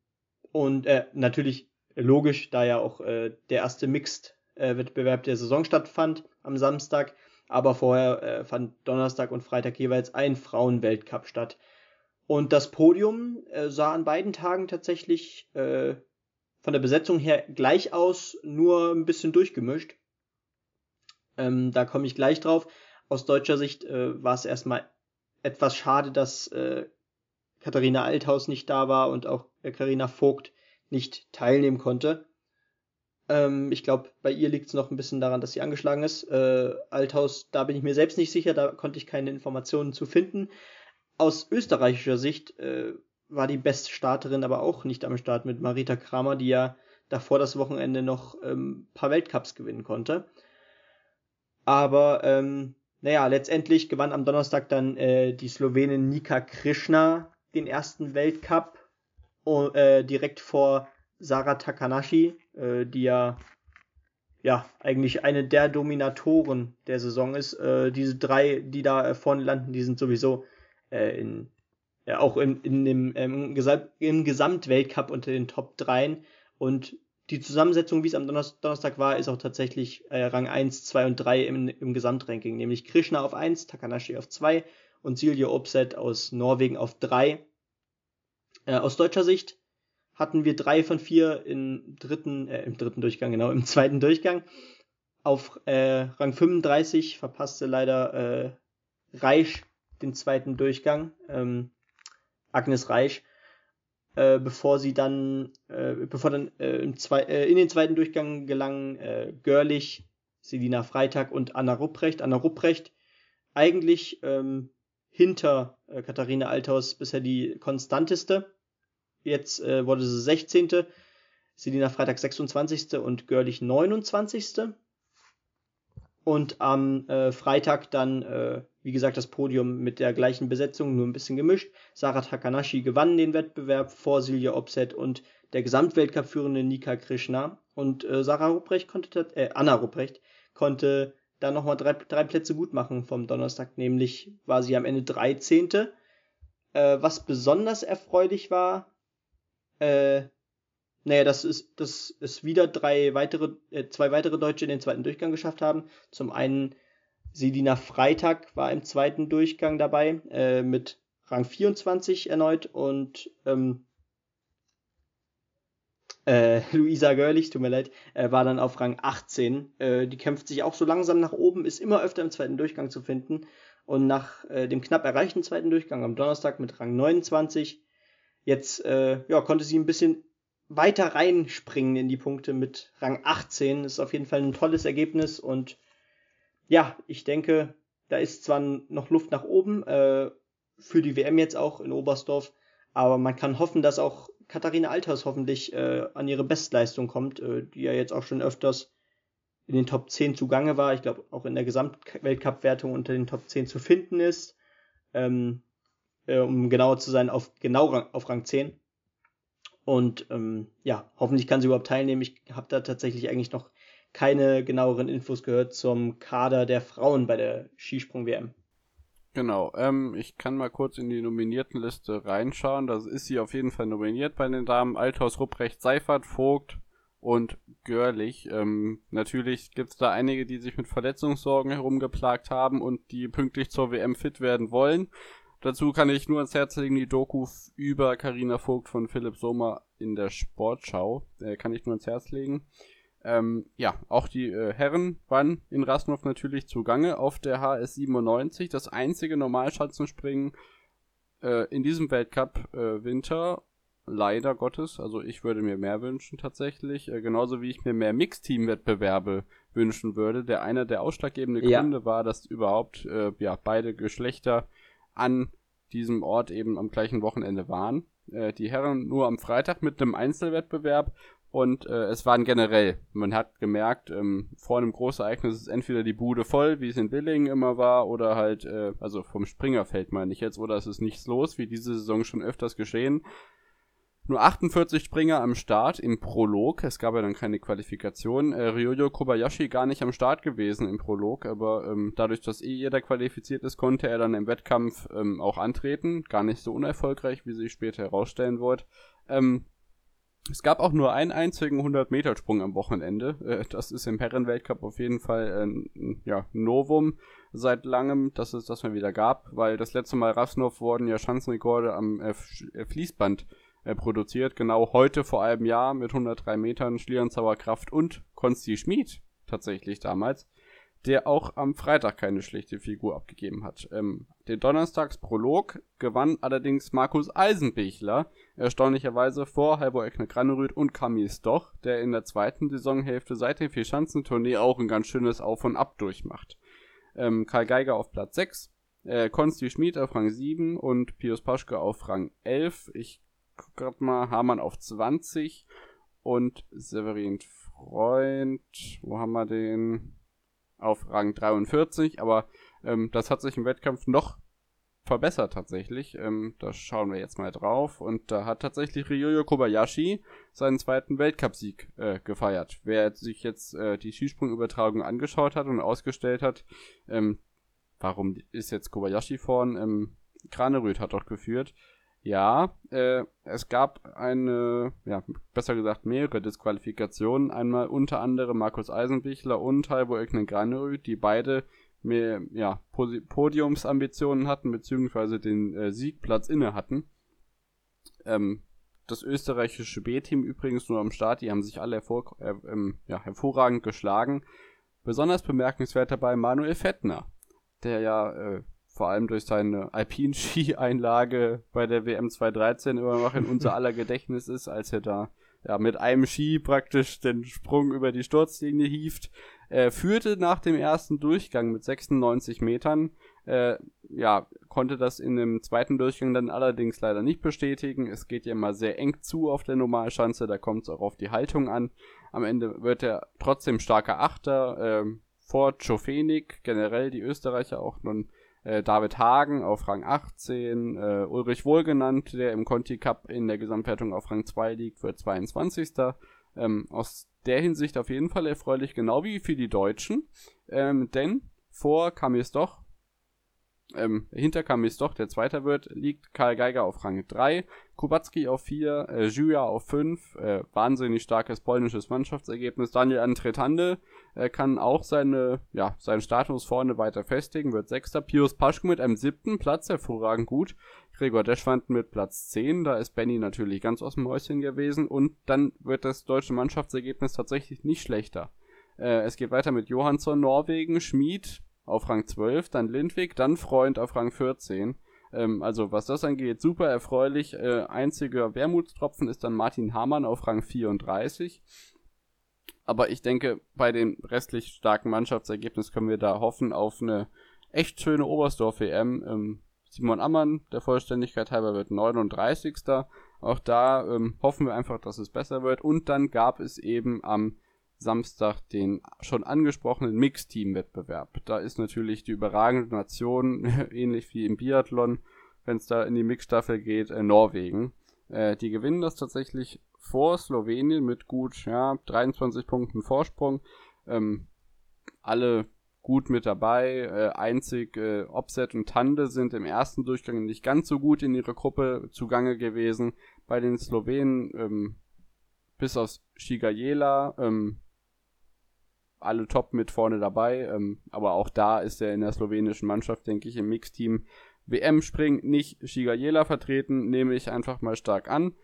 und äh, natürlich logisch, da ja auch äh, der erste Mixed-Wettbewerb äh, der Saison stattfand am Samstag. Aber vorher äh, fand Donnerstag und Freitag jeweils ein Frauenweltcup statt. Und das Podium äh, sah an beiden Tagen tatsächlich äh, von der Besetzung her gleich aus, nur ein bisschen durchgemischt. Ähm, da komme ich gleich drauf. Aus deutscher Sicht äh, war es erstmal etwas schade, dass äh, Katharina Althaus nicht da war und auch Karina Vogt nicht teilnehmen konnte. Ähm, ich glaube, bei ihr liegt es noch ein bisschen daran, dass sie angeschlagen ist. Äh, Althaus, da bin ich mir selbst nicht sicher, da konnte ich keine Informationen zu finden. Aus österreichischer Sicht äh, war die beste Starterin aber auch nicht am Start mit Marita Kramer, die ja davor das Wochenende noch ähm, paar Weltcups gewinnen konnte. Aber ähm, naja, letztendlich gewann am Donnerstag dann äh, die Slowenin Nika Krishna den ersten Weltcup uh, äh, direkt vor Sarah Takanashi, äh, die ja ja eigentlich eine der Dominatoren der Saison ist. Äh, diese drei, die da vorne landen, die sind sowieso äh, in ja, auch in, in dem, ähm, im Gesamtweltcup unter den Top 3 und die Zusammensetzung, wie es am Donnerstag war, ist auch tatsächlich äh, Rang 1, 2 und 3 im, im Gesamtranking, nämlich Krishna auf 1, Takanashi auf 2 und Silje Opset aus Norwegen auf drei. Äh, aus deutscher Sicht hatten wir drei von vier im dritten, äh, im dritten Durchgang, genau, im zweiten Durchgang. Auf äh, Rang 35 verpasste leider äh, Reich den zweiten Durchgang, ähm, Agnes Reich, äh, bevor sie dann, äh, bevor dann äh, im äh, in den zweiten Durchgang gelangen äh, Görlich, Selina Freitag und Anna Rupprecht. Anna Rupprecht eigentlich ähm, hinter äh, Katharina Althaus bisher die konstanteste. Jetzt äh, wurde sie 16. Selina Freitag 26. und Görlich 29. Und am äh, Freitag dann, äh, wie gesagt, das Podium mit der gleichen Besetzung, nur ein bisschen gemischt. Sarah Takanashi gewann den Wettbewerb vor Silja Opset und der Gesamtweltcup-führende Nika Krishna. Und äh, Sarah Rupprecht konnte, äh, Anna Rupprecht konnte da nochmal drei, drei Plätze gut machen vom Donnerstag. Nämlich war sie am Ende 13. Äh, was besonders erfreulich war, äh, naja, das ist, dass es wieder drei weitere, äh, zwei weitere Deutsche in den zweiten Durchgang geschafft haben. Zum einen Sedina Freitag war im zweiten Durchgang dabei, äh, mit Rang 24 erneut und ähm, äh, Luisa Görlich, tut mir leid, äh, war dann auf Rang 18. Äh, die kämpft sich auch so langsam nach oben, ist immer öfter im zweiten Durchgang zu finden. Und nach äh, dem knapp erreichten zweiten Durchgang am Donnerstag mit Rang 29, jetzt äh, ja, konnte sie ein bisschen weiter reinspringen in die Punkte mit Rang 18. Ist auf jeden Fall ein tolles Ergebnis und ja, ich denke, da ist zwar noch Luft nach oben. Äh, für die WM jetzt auch in Oberstdorf. Aber man kann hoffen, dass auch Katharina Althaus hoffentlich äh, an ihre Bestleistung kommt, äh, die ja jetzt auch schon öfters in den Top 10 zugange war. Ich glaube, auch in der Gesamtweltcup-Wertung unter den Top 10 zu finden ist. Ähm, äh, um genauer zu sein, auf genau auf Rang 10. Und ähm, ja, hoffentlich kann sie überhaupt teilnehmen. Ich habe da tatsächlich eigentlich noch keine genaueren Infos gehört zum Kader der Frauen bei der Skisprung-WM. Genau, ähm, ich kann mal kurz in die Nominiertenliste reinschauen. Da ist sie auf jeden Fall nominiert bei den Damen. Althaus, Rupprecht, Seifert, Vogt und Görlich. Ähm, natürlich gibt es da einige, die sich mit Verletzungssorgen herumgeplagt haben und die pünktlich zur WM fit werden wollen. Dazu kann ich nur ans Herz legen die Doku über Karina Vogt von Philipp Sommer in der Sportschau. Äh, kann ich nur ans Herz legen. Ähm, ja, auch die äh, Herren waren in Rasnov natürlich zugange auf der HS 97. Das einzige Normalschanzenspringen äh, in diesem Weltcup Winter. Leider Gottes. Also ich würde mir mehr wünschen tatsächlich. Äh, genauso wie ich mir mehr Mixteam-Wettbewerbe wünschen würde. Der einer der ausschlaggebenden ja. Gründe war, dass überhaupt äh, ja, beide Geschlechter an diesem Ort eben am gleichen Wochenende waren. Äh, die Herren nur am Freitag mit einem Einzelwettbewerb und äh, es waren generell, man hat gemerkt, ähm, vor einem Großereignis ist entweder die Bude voll, wie es in Billingen immer war, oder halt, äh, also vom Springerfeld meine ich jetzt, oder es ist nichts los, wie diese Saison schon öfters geschehen. Nur 48 Springer am Start im Prolog. Es gab ja dann keine Qualifikation. Äh, Ryoyo Kobayashi gar nicht am Start gewesen im Prolog, aber ähm, dadurch, dass eh jeder qualifiziert ist, konnte er dann im Wettkampf ähm, auch antreten. Gar nicht so unerfolgreich, wie sich später herausstellen wird. Ähm, es gab auch nur einen einzigen 100-Meter-Sprung am Wochenende. Äh, das ist im Herrenweltcup auf jeden Fall ein ja, Novum seit langem, dass es das mal wieder gab, weil das letzte Mal Rasnov wurden ja Schanzenrekorde am äh, Fließband produziert. Genau heute vor einem Jahr mit 103 Metern Schlierenzauer Kraft und Konsti Schmid tatsächlich damals, der auch am Freitag keine schlechte Figur abgegeben hat. Ähm, den Donnerstagsprolog gewann allerdings Markus Eisenbichler, erstaunlicherweise vor Halvor Eckner Granerüth und Camille Stoch, der in der zweiten Saisonhälfte seit dem Vierschanzentournee auch ein ganz schönes Auf und Ab durchmacht. Ähm, Karl Geiger auf Platz 6, äh, Konsti Schmid auf Rang 7 und Pius Paschke auf Rang 11. Ich guck grad mal, Hamann auf 20 und Severin Freund, wo haben wir den? Auf Rang 43, aber ähm, das hat sich im Wettkampf noch verbessert tatsächlich. Ähm, da schauen wir jetzt mal drauf. Und da hat tatsächlich Ryoyo Kobayashi seinen zweiten Weltcupsieg äh, gefeiert. Wer sich jetzt äh, die Skisprungübertragung angeschaut hat und ausgestellt hat, ähm, warum ist jetzt Kobayashi vorn? Ähm, Kranerüth hat doch geführt. Ja, äh, es gab eine, ja, besser gesagt mehrere Disqualifikationen. Einmal unter anderem Markus Eisenbichler und Halbo Öknen Granerüth, die beide mehr, ja, Podiumsambitionen hatten, beziehungsweise den äh, Siegplatz inne hatten. Ähm, das österreichische B-Team übrigens nur am Start, die haben sich alle hervor, äh, ähm, ja, hervorragend geschlagen. Besonders bemerkenswert dabei Manuel Fettner, der ja äh, vor allem durch seine Alpin-Ski-Einlage bei der WM 2013 immer noch in unser aller Gedächtnis ist, als er da ja, mit einem Ski praktisch den Sprung über die Sturzlinie hieft. Er führte nach dem ersten Durchgang mit 96 Metern. Äh, ja, konnte das in dem zweiten Durchgang dann allerdings leider nicht bestätigen. Es geht ja immer sehr eng zu auf der Normalschanze, da kommt es auch auf die Haltung an. Am Ende wird er trotzdem starker Achter. Äh, vor Czofenik, generell die Österreicher auch nun äh, David Hagen auf Rang 18, äh, Ulrich Wohlgenannt, der im Conti Cup in der Gesamtwertung auf Rang 2 liegt, wird 22. Ähm, aus der Hinsicht auf jeden Fall erfreulich, genau wie für die Deutschen, ähm, denn vor Kamis doch ähm, hinter Kamis doch, der Zweiter wird, liegt Karl Geiger auf Rang 3, Kubacki auf 4, äh, Juja auf 5, äh, wahnsinnig starkes polnisches Mannschaftsergebnis. Daniel Antretande äh, kann auch seine, ja, seinen Status vorne weiter festigen, wird Sechster. Pius Paschke mit einem siebten Platz, hervorragend gut. Gregor Deschwand mit Platz 10, da ist Benny natürlich ganz aus dem Häuschen gewesen und dann wird das deutsche Mannschaftsergebnis tatsächlich nicht schlechter. Äh, es geht weiter mit Johansson, Norwegen, Schmid, auf Rang 12, dann Lindwig, dann Freund auf Rang 14. Ähm, also was das angeht, super erfreulich. Äh, einziger Wermutstropfen ist dann Martin Hamann auf Rang 34. Aber ich denke, bei dem restlich starken Mannschaftsergebnis können wir da hoffen auf eine echt schöne Oberstdorf-WM. Ähm, Simon Ammann, der Vollständigkeit halber, wird 39. Auch da ähm, hoffen wir einfach, dass es besser wird. Und dann gab es eben am Samstag den schon angesprochenen Mixteam-Wettbewerb. Da ist natürlich die überragende Nation, ähnlich wie im Biathlon, wenn es da in die Mixstaffel geht, äh, Norwegen. Äh, die gewinnen das tatsächlich vor Slowenien mit gut ja, 23 Punkten Vorsprung. Ähm, alle gut mit dabei. Äh, einzig äh, Opset und Tande sind im ersten Durchgang nicht ganz so gut in ihrer Gruppe zugange gewesen. Bei den Slowenen ähm, bis auf Shigajela ähm, alle top mit vorne dabei. Ähm, aber auch da ist er in der slowenischen Mannschaft, denke ich, im Mixteam WM-Spring nicht Shigajela vertreten, nehme ich einfach mal stark an.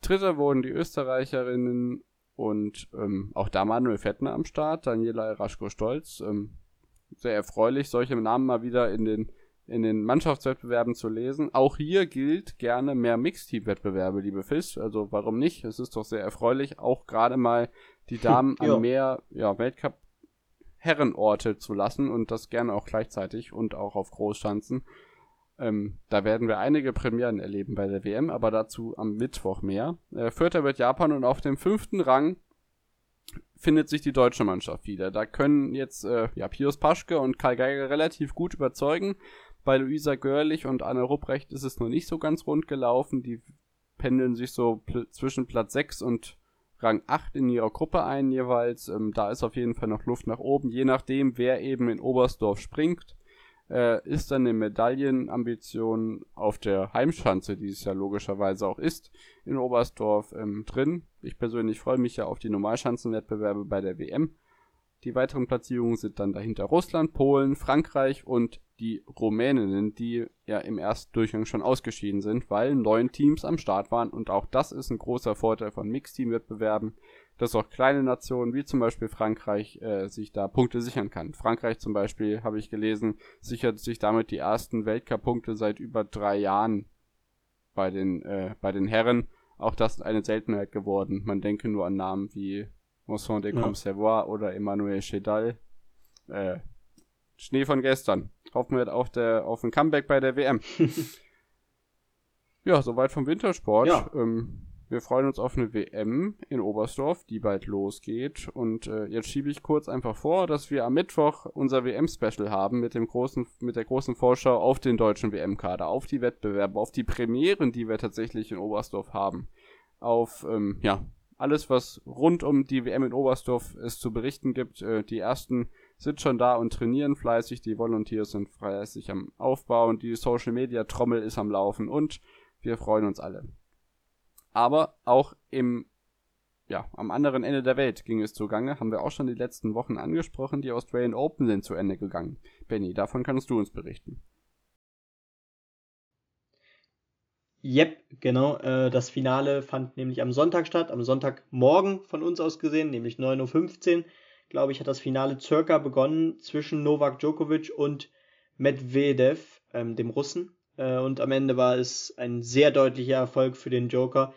Dritter wurden die Österreicherinnen und ähm, auch da Manuel Fettner am Start, Daniela Eraschko-Stolz. Ähm, sehr erfreulich, solche Namen mal wieder in den, in den Mannschaftswettbewerben zu lesen. Auch hier gilt gerne mehr Mixteam-Wettbewerbe, liebe Fisch. Also warum nicht? Es ist doch sehr erfreulich, auch gerade mal die Damen an mehr ja, Weltcup Herrenorte zu lassen und das gerne auch gleichzeitig und auch auf Großschanzen. Ähm, da werden wir einige Premieren erleben bei der WM, aber dazu am Mittwoch mehr. Äh, Vierter wird Japan und auf dem fünften Rang findet sich die deutsche Mannschaft wieder. Da können jetzt äh, ja, Pius Paschke und Karl Geiger relativ gut überzeugen. Bei Luisa Görlich und Anne Rupprecht ist es noch nicht so ganz rund gelaufen. Die pendeln sich so pl zwischen Platz 6 und Rang 8 in ihrer Gruppe ein jeweils. Ähm, da ist auf jeden Fall noch Luft nach oben, je nachdem, wer eben in Oberstdorf springt äh, ist dann eine Medaillenambition auf der Heimschanze, die es ja logischerweise auch ist, in Oberstdorf ähm, drin. Ich persönlich freue mich ja auf die Normalschanzenwettbewerbe bei der WM. Die weiteren Platzierungen sind dann dahinter Russland, Polen, Frankreich und die Rumäninnen, die ja im ersten Durchgang schon ausgeschieden sind, weil neun Teams am Start waren und auch das ist ein großer Vorteil von Mixteam-Wettbewerben dass auch kleine Nationen wie zum Beispiel Frankreich äh, sich da Punkte sichern kann. Frankreich zum Beispiel, habe ich gelesen, sichert sich damit die ersten Weltcup-Punkte seit über drei Jahren bei den, äh, bei den Herren. Auch das ist eine Seltenheit geworden. Man denke nur an Namen wie Mosson de Comservoir ja. oder Emmanuel Chedal. Äh, Schnee von gestern. Hoffen wir auf, der, auf ein Comeback bei der WM. ja, soweit vom Wintersport. Ja. Ähm, wir freuen uns auf eine WM in Oberstdorf, die bald losgeht. Und äh, jetzt schiebe ich kurz einfach vor, dass wir am Mittwoch unser WM-Special haben mit dem großen, mit der großen Vorschau auf den deutschen WM-Kader, auf die Wettbewerbe, auf die Premieren, die wir tatsächlich in Oberstdorf haben, auf ähm, ja alles, was rund um die WM in Oberstdorf es zu berichten gibt. Äh, die ersten sind schon da und trainieren fleißig, die Volunteers sind fleißig am Aufbau und die Social Media Trommel ist am Laufen und wir freuen uns alle. Aber auch im, ja, am anderen Ende der Welt ging es zugange, haben wir auch schon die letzten Wochen angesprochen. Die Australian Open sind zu Ende gegangen. Benny, davon kannst du uns berichten. Yep, genau. Äh, das Finale fand nämlich am Sonntag statt, am Sonntagmorgen von uns aus gesehen, nämlich 9.15 Uhr, glaube ich, hat das Finale circa begonnen zwischen Novak Djokovic und Medvedev, ähm, dem Russen. Äh, und am Ende war es ein sehr deutlicher Erfolg für den Joker,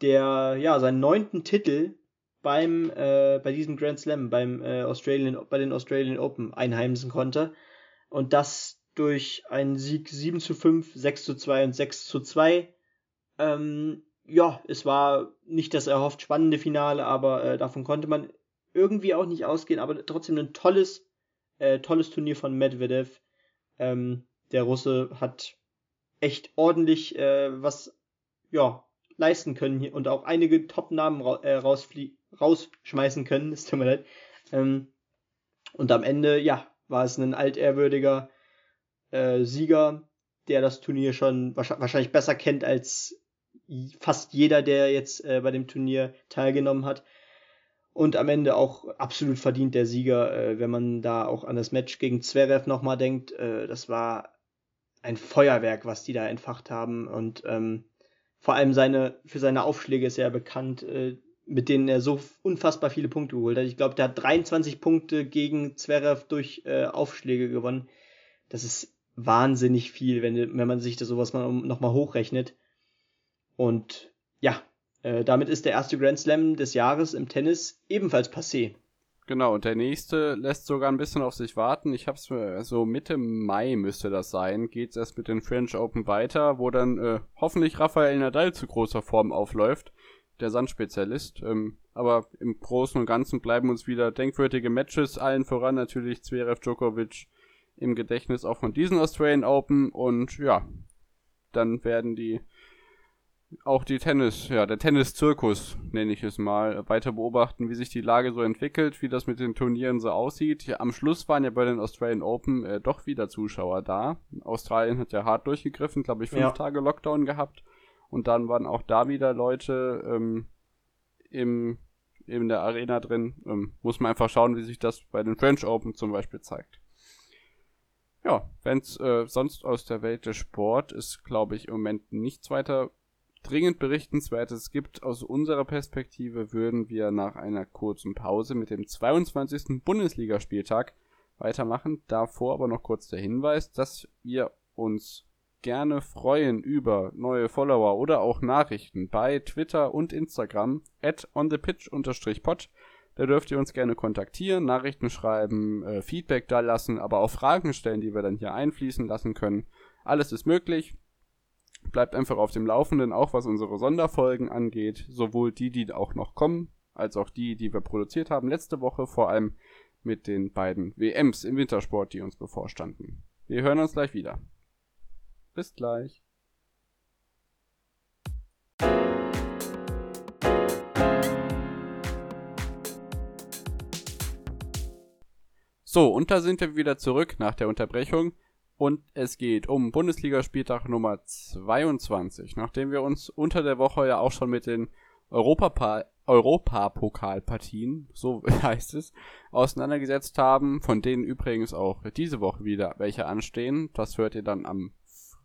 der ja seinen neunten Titel beim äh, bei diesem Grand Slam beim äh, Australian bei den Australian Open einheimsen konnte und das durch einen Sieg 7 zu 5, 6 zu 2 und 6 zu 2. Ähm, ja, es war nicht das erhofft spannende Finale, aber äh, davon konnte man irgendwie auch nicht ausgehen, aber trotzdem ein tolles, äh, tolles Turnier von Medvedev. Ähm, der Russe hat echt ordentlich äh, was ja leisten können hier und auch einige Top-Namen ra äh, rausschmeißen können, ist tut mir leid. Ähm, und am Ende, ja, war es ein altehrwürdiger äh, Sieger, der das Turnier schon wahrscheinlich besser kennt als fast jeder, der jetzt äh, bei dem Turnier teilgenommen hat. Und am Ende auch absolut verdient der Sieger, äh, wenn man da auch an das Match gegen Zverev nochmal denkt. Äh, das war ein Feuerwerk, was die da entfacht haben. Und ähm, vor allem seine, für seine Aufschläge ist er bekannt, äh, mit denen er so unfassbar viele Punkte geholt hat. Ich glaube, der hat 23 Punkte gegen Zverev durch äh, Aufschläge gewonnen. Das ist wahnsinnig viel, wenn, wenn man sich das sowas mal nochmal hochrechnet. Und ja, äh, damit ist der erste Grand Slam des Jahres im Tennis ebenfalls passé. Genau, und der nächste lässt sogar ein bisschen auf sich warten. Ich hab's mir, so Mitte Mai müsste das sein, geht's erst mit den French Open weiter, wo dann äh, hoffentlich Rafael Nadal zu großer Form aufläuft, der Sandspezialist. Ähm, aber im Großen und Ganzen bleiben uns wieder denkwürdige Matches, allen voran natürlich Zverev Djokovic im Gedächtnis auch von diesen Australian Open und ja, dann werden die auch die Tennis, ja, der Tennis-Zirkus, nenne ich es mal, weiter beobachten, wie sich die Lage so entwickelt, wie das mit den Turnieren so aussieht. Ja, am Schluss waren ja bei den Australian Open äh, doch wieder Zuschauer da. Australien hat ja hart durchgegriffen, glaube ich, fünf ja. Tage Lockdown gehabt. Und dann waren auch da wieder Leute ähm, im, in der Arena drin. Ähm, muss man einfach schauen, wie sich das bei den French Open zum Beispiel zeigt. Ja, wenn es äh, sonst aus der Welt des Sport ist, glaube ich, im Moment nichts weiter dringend berichtenswertes gibt. Aus unserer Perspektive würden wir nach einer kurzen Pause mit dem 22. Bundesligaspieltag weitermachen. Davor aber noch kurz der Hinweis, dass wir uns gerne freuen über neue Follower oder auch Nachrichten bei Twitter und Instagram at onthepitch-pod. Da dürft ihr uns gerne kontaktieren, Nachrichten schreiben, äh, Feedback da lassen, aber auch Fragen stellen, die wir dann hier einfließen lassen können. Alles ist möglich. Bleibt einfach auf dem Laufenden, auch was unsere Sonderfolgen angeht. Sowohl die, die auch noch kommen, als auch die, die wir produziert haben letzte Woche, vor allem mit den beiden WMs im Wintersport, die uns bevorstanden. Wir hören uns gleich wieder. Bis gleich. So, und da sind wir wieder zurück nach der Unterbrechung. Und es geht um Bundesligaspieltag Nummer 22. Nachdem wir uns unter der Woche ja auch schon mit den Europapa Europapokalpartien, so heißt es, auseinandergesetzt haben, von denen übrigens auch diese Woche wieder welche anstehen. Das hört ihr dann am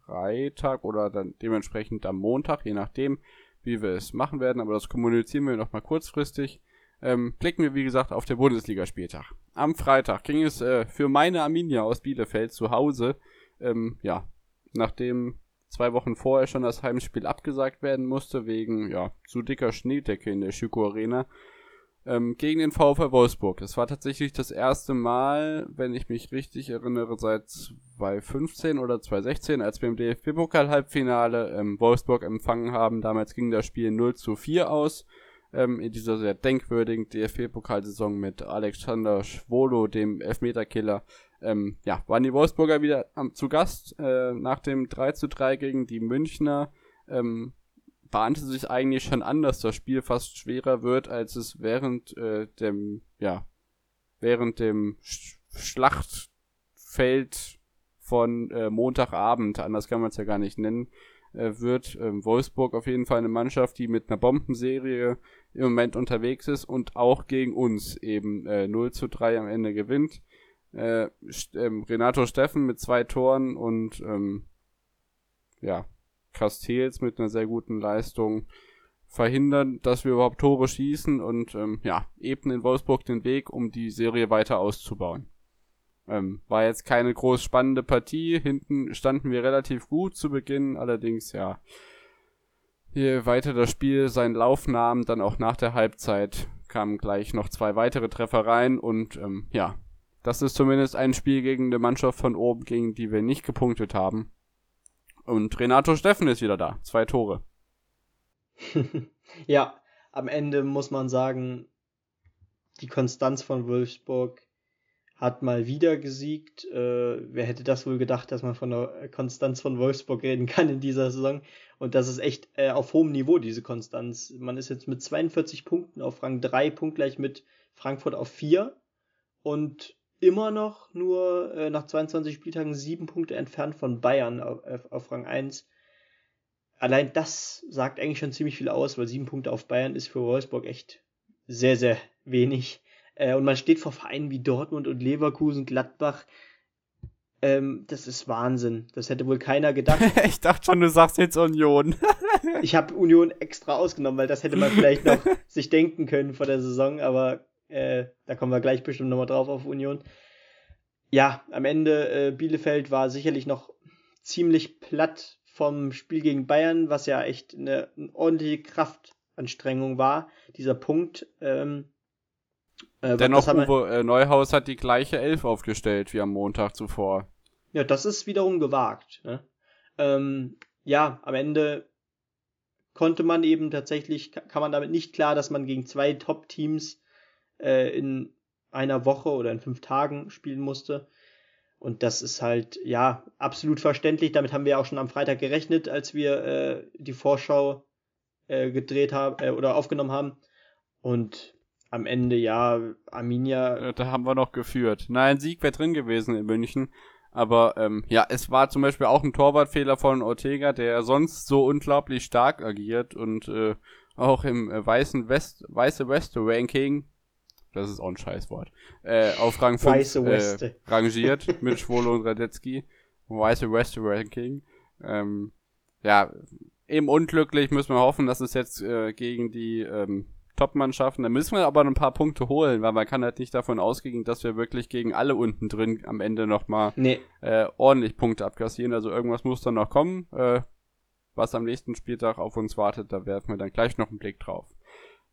Freitag oder dann dementsprechend am Montag, je nachdem, wie wir es machen werden, aber das kommunizieren wir nochmal kurzfristig. Ähm, blicken wir, wie gesagt, auf den Bundesligaspieltag am Freitag ging es äh, für meine Arminia aus Bielefeld zu Hause, ähm, ja, nachdem zwei Wochen vorher schon das Heimspiel abgesagt werden musste, wegen, ja, zu dicker Schneedecke in der Schüko Arena, ähm, gegen den VfL Wolfsburg. Es war tatsächlich das erste Mal, wenn ich mich richtig erinnere, seit 2015 oder 2016, als wir im DFB-Pokal-Halbfinale ähm, Wolfsburg empfangen haben. Damals ging das Spiel 0 zu 4 aus ähm, in dieser sehr denkwürdigen DFB-Pokalsaison mit Alexander Schwolo, dem Elfmeterkiller. Ähm, ja, waren die Wolfsburger wieder am, zu Gast äh, nach dem 3 zu 3 gegen die Münchner. Ähm, bahnte sich eigentlich schon an, dass das Spiel fast schwerer wird, als es während äh, dem, ja, während dem Sch Schlachtfeld von äh, Montagabend, anders kann man es ja gar nicht nennen, äh, wird. Ähm, Wolfsburg auf jeden Fall eine Mannschaft, die mit einer Bombenserie im Moment unterwegs ist und auch gegen uns eben äh, 0 zu 3 am Ende gewinnt. Äh, ähm, Renato Steffen mit zwei Toren und ähm, ja, Castells mit einer sehr guten Leistung verhindern, dass wir überhaupt Tore schießen und ähm, ja, ebnen in Wolfsburg den Weg, um die Serie weiter auszubauen. Ähm, war jetzt keine groß spannende Partie. Hinten standen wir relativ gut zu Beginn, allerdings ja. Je weiter das Spiel seinen Lauf nahm, dann auch nach der Halbzeit kamen gleich noch zwei weitere Treffer rein und ähm, ja, das ist zumindest ein Spiel gegen eine Mannschaft von oben, gegen die wir nicht gepunktet haben. Und Renato Steffen ist wieder da. Zwei Tore. ja, am Ende muss man sagen, die Konstanz von Wolfsburg hat mal wieder gesiegt. Äh, wer hätte das wohl gedacht, dass man von der Konstanz von Wolfsburg reden kann in dieser Saison? Und das ist echt äh, auf hohem Niveau, diese Konstanz. Man ist jetzt mit 42 Punkten auf Rang 3, punktgleich mit Frankfurt auf 4 und immer noch nur äh, nach 22 Spieltagen sieben Punkte entfernt von Bayern auf, auf Rang 1. Allein das sagt eigentlich schon ziemlich viel aus, weil sieben Punkte auf Bayern ist für Wolfsburg echt sehr, sehr wenig. Äh, und man steht vor Vereinen wie Dortmund und Leverkusen, Gladbach. Ähm, das ist Wahnsinn. Das hätte wohl keiner gedacht. ich dachte schon, du sagst jetzt Union. ich habe Union extra ausgenommen, weil das hätte man vielleicht noch sich denken können vor der Saison, aber äh, da kommen wir gleich bestimmt nochmal drauf auf Union. Ja, am Ende äh, Bielefeld war sicherlich noch ziemlich platt vom Spiel gegen Bayern, was ja echt eine, eine ordentliche Kraftanstrengung war. Dieser Punkt. Ähm, Äh, Dennoch, Uwe äh, Neuhaus hat die gleiche Elf aufgestellt wie am Montag zuvor. Ja, das ist wiederum gewagt. Ne? Ähm, ja, am Ende konnte man eben tatsächlich, kann man damit nicht klar, dass man gegen zwei Top-Teams äh, in einer Woche oder in fünf Tagen spielen musste. Und das ist halt, ja, absolut verständlich. Damit haben wir auch schon am Freitag gerechnet, als wir äh, die Vorschau äh, gedreht haben äh, oder aufgenommen haben. Und am Ende, ja, Arminia. Da haben wir noch geführt. Nein, Sieg wäre drin gewesen in München. Aber ähm, ja, es war zum Beispiel auch ein Torwartfehler von Ortega, der sonst so unglaublich stark agiert und äh, auch im äh, weißen West, weiße Weste Ranking, das ist auch ein Scheißwort, äh, auf Rang 5 äh, rangiert mit Schwolo und Radetzky. Weiße Weste Ranking. Ähm, ja, eben unglücklich, müssen wir hoffen, dass es jetzt äh, gegen die ähm, Top-Mannschaften. Da müssen wir aber ein paar Punkte holen, weil man kann halt nicht davon ausgehen, dass wir wirklich gegen alle unten drin am Ende nochmal nee. äh, ordentlich Punkte abkassieren. Also irgendwas muss dann noch kommen. Äh, was am nächsten Spieltag auf uns wartet, da werfen wir dann gleich noch einen Blick drauf.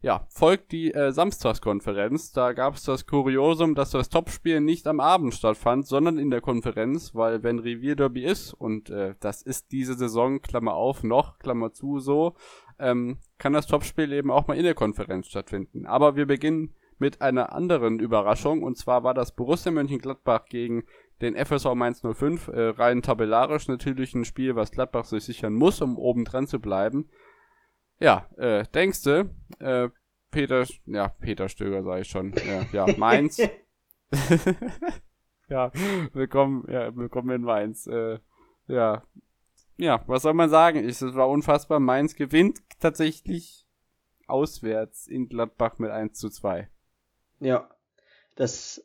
Ja, folgt die äh, Samstagskonferenz. Da gab es das Kuriosum, dass das Topspiel nicht am Abend stattfand, sondern in der Konferenz, weil wenn Revierderby ist, und äh, das ist diese Saison, Klammer auf, noch, Klammer zu, so, ähm, kann das Topspiel eben auch mal in der Konferenz stattfinden. Aber wir beginnen mit einer anderen Überraschung, und zwar war das Borussia Mönchengladbach gegen den FSV Mainz 05, äh, rein tabellarisch natürlich ein Spiel, was Gladbach sich sichern muss, um oben dran zu bleiben. Ja, äh, denkste, äh, Peter, ja, Peter Stöger sage ich schon, ja, ja Mainz. ja, willkommen, ja, willkommen in Mainz. Äh, ja, ja, was soll man sagen? Es war unfassbar. Mainz gewinnt tatsächlich auswärts in Gladbach mit 1 zu 2. Ja, das,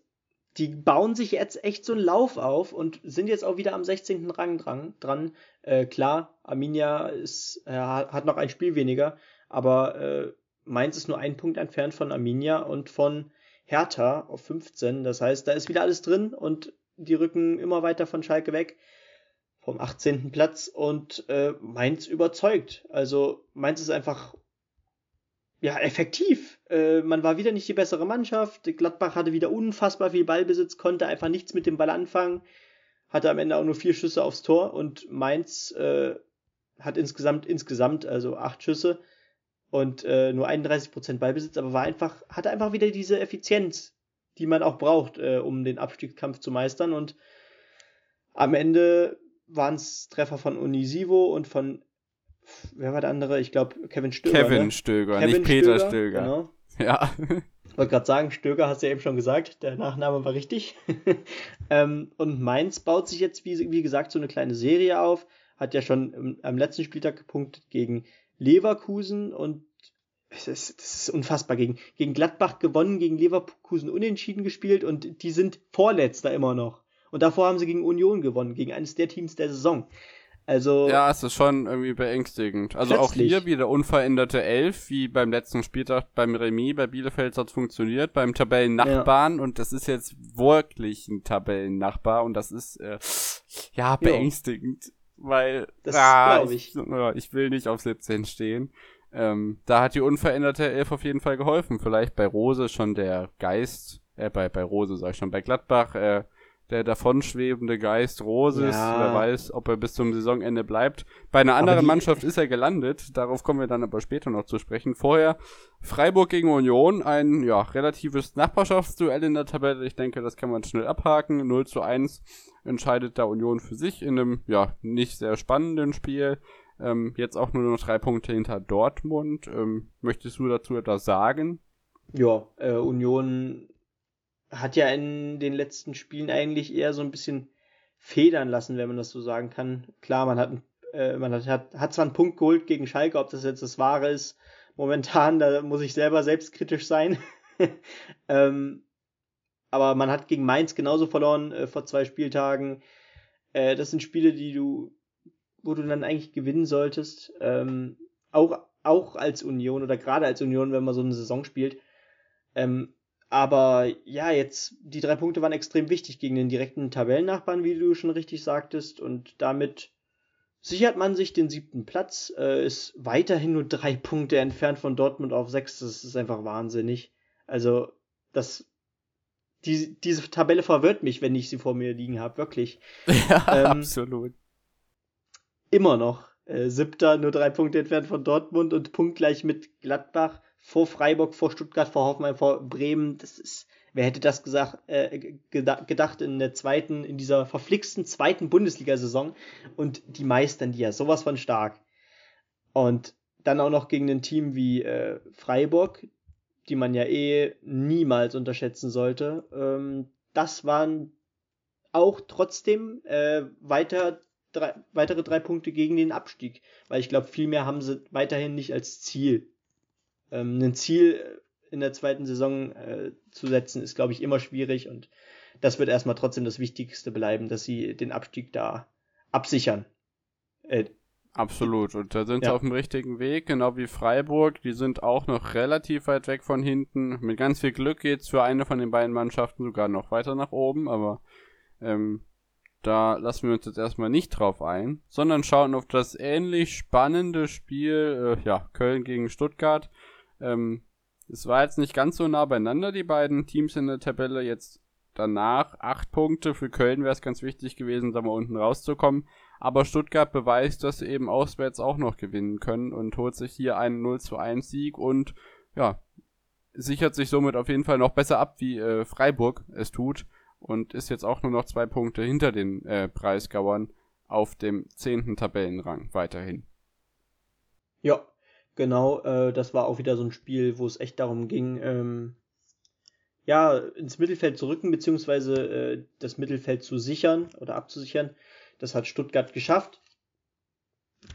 die bauen sich jetzt echt so einen Lauf auf und sind jetzt auch wieder am 16. Rang dran. dran. Äh, klar, Arminia ist, äh, hat noch ein Spiel weniger, aber äh, Mainz ist nur ein Punkt entfernt von Arminia und von Hertha auf 15. Das heißt, da ist wieder alles drin und die rücken immer weiter von Schalke weg vom 18. Platz und äh, Mainz überzeugt. Also Mainz ist einfach ja effektiv. Äh, man war wieder nicht die bessere Mannschaft. Gladbach hatte wieder unfassbar viel Ballbesitz, konnte einfach nichts mit dem Ball anfangen, hatte am Ende auch nur vier Schüsse aufs Tor und Mainz äh, hat insgesamt insgesamt also acht Schüsse und äh, nur 31% Ballbesitz, aber war einfach hatte einfach wieder diese Effizienz, die man auch braucht, äh, um den Abstiegskampf zu meistern und am Ende waren es Treffer von Unisivo und von, wer war der andere? Ich glaube, Kevin Stöger. Kevin ne? Stöger, Kevin nicht Peter Stöger. Stöger. Genau. Ja. Ich wollte gerade sagen, Stöger hast du ja eben schon gesagt, der Nachname war richtig. ähm, und Mainz baut sich jetzt, wie, wie gesagt, so eine kleine Serie auf. Hat ja schon im, am letzten Spieltag gepunktet gegen Leverkusen und es ist, das ist unfassbar. Gegen, gegen Gladbach gewonnen, gegen Leverkusen unentschieden gespielt und die sind Vorletzter immer noch. Und davor haben sie gegen Union gewonnen, gegen eines der Teams der Saison. Also. Ja, es ist schon irgendwie beängstigend. Also plötzlich. auch hier wieder unveränderte Elf, wie beim letzten Spieltag beim Remis. Bei Bielefeld hat es funktioniert, beim Tabellennachbarn. Ja. Und das ist jetzt wirklich ein Tabellennachbar. Und das ist, äh, ja, beängstigend. Jo. Weil, das ah, ich. Ich, ich will nicht auf 17 stehen. Ähm, da hat die unveränderte Elf auf jeden Fall geholfen. Vielleicht bei Rose schon der Geist, äh, bei, bei Rose sag ich schon, bei Gladbach, äh, der davonschwebende Geist Roses. Ja. Wer weiß, ob er bis zum Saisonende bleibt. Bei einer anderen Mannschaft ist er gelandet. Darauf kommen wir dann aber später noch zu sprechen. Vorher Freiburg gegen Union. Ein, ja, relatives Nachbarschaftsduell in der Tabelle. Ich denke, das kann man schnell abhaken. 0 zu 1 entscheidet da Union für sich in einem, ja, nicht sehr spannenden Spiel. Ähm, jetzt auch nur noch drei Punkte hinter Dortmund. Ähm, möchtest du dazu etwas sagen? Ja, äh, Union hat ja in den letzten Spielen eigentlich eher so ein bisschen federn lassen, wenn man das so sagen kann. Klar, man hat, äh, man hat, hat, hat zwar einen Punkt geholt gegen Schalke, ob das jetzt das Wahre ist, momentan, da muss ich selber selbstkritisch sein. ähm, aber man hat gegen Mainz genauso verloren äh, vor zwei Spieltagen. Äh, das sind Spiele, die du, wo du dann eigentlich gewinnen solltest. Ähm, auch, auch als Union oder gerade als Union, wenn man so eine Saison spielt. Ähm, aber ja, jetzt, die drei Punkte waren extrem wichtig gegen den direkten Tabellennachbarn, wie du schon richtig sagtest. Und damit sichert man sich den siebten Platz, äh, ist weiterhin nur drei Punkte entfernt von Dortmund auf sechs. Das ist einfach wahnsinnig. Also, das die, diese Tabelle verwirrt mich, wenn ich sie vor mir liegen habe, wirklich. Ja, ähm, absolut. Immer noch. Äh, siebter, nur drei Punkte entfernt von Dortmund und punktgleich mit Gladbach, vor Freiburg, vor Stuttgart, vor Hoffenheim, vor Bremen. Das ist, wer hätte das gesagt, äh, gedacht in der zweiten, in dieser verflixten zweiten Bundesliga-Saison und die meistern die ja sowas von stark. Und dann auch noch gegen ein Team wie äh, Freiburg, die man ja eh niemals unterschätzen sollte. Ähm, das waren auch trotzdem äh, weiter drei, weitere drei Punkte gegen den Abstieg, weil ich glaube, viel mehr haben sie weiterhin nicht als Ziel. Ähm, ein Ziel in der zweiten Saison äh, zu setzen, ist, glaube ich, immer schwierig und das wird erstmal trotzdem das Wichtigste bleiben, dass sie den Abstieg da absichern. Äh, Absolut. Und da sind ja. sie auf dem richtigen Weg, genau wie Freiburg. Die sind auch noch relativ weit weg von hinten. Mit ganz viel Glück geht's für eine von den beiden Mannschaften sogar noch weiter nach oben, aber ähm, da lassen wir uns jetzt erstmal nicht drauf ein, sondern schauen auf das ähnlich spannende Spiel, äh, ja, Köln gegen Stuttgart. Ähm, es war jetzt nicht ganz so nah beieinander, die beiden Teams in der Tabelle. Jetzt danach acht Punkte. Für Köln wäre es ganz wichtig gewesen, da mal unten rauszukommen. Aber Stuttgart beweist, dass sie eben auswärts auch noch gewinnen können und holt sich hier einen 0 zu 1 Sieg und ja, sichert sich somit auf jeden Fall noch besser ab, wie äh, Freiburg es tut und ist jetzt auch nur noch zwei Punkte hinter den äh, Preisgauern auf dem zehnten Tabellenrang weiterhin. Ja, genau. Äh, das war auch wieder so ein Spiel, wo es echt darum ging, ähm, ja, ins Mittelfeld zu rücken, beziehungsweise äh, das Mittelfeld zu sichern oder abzusichern. Das hat Stuttgart geschafft.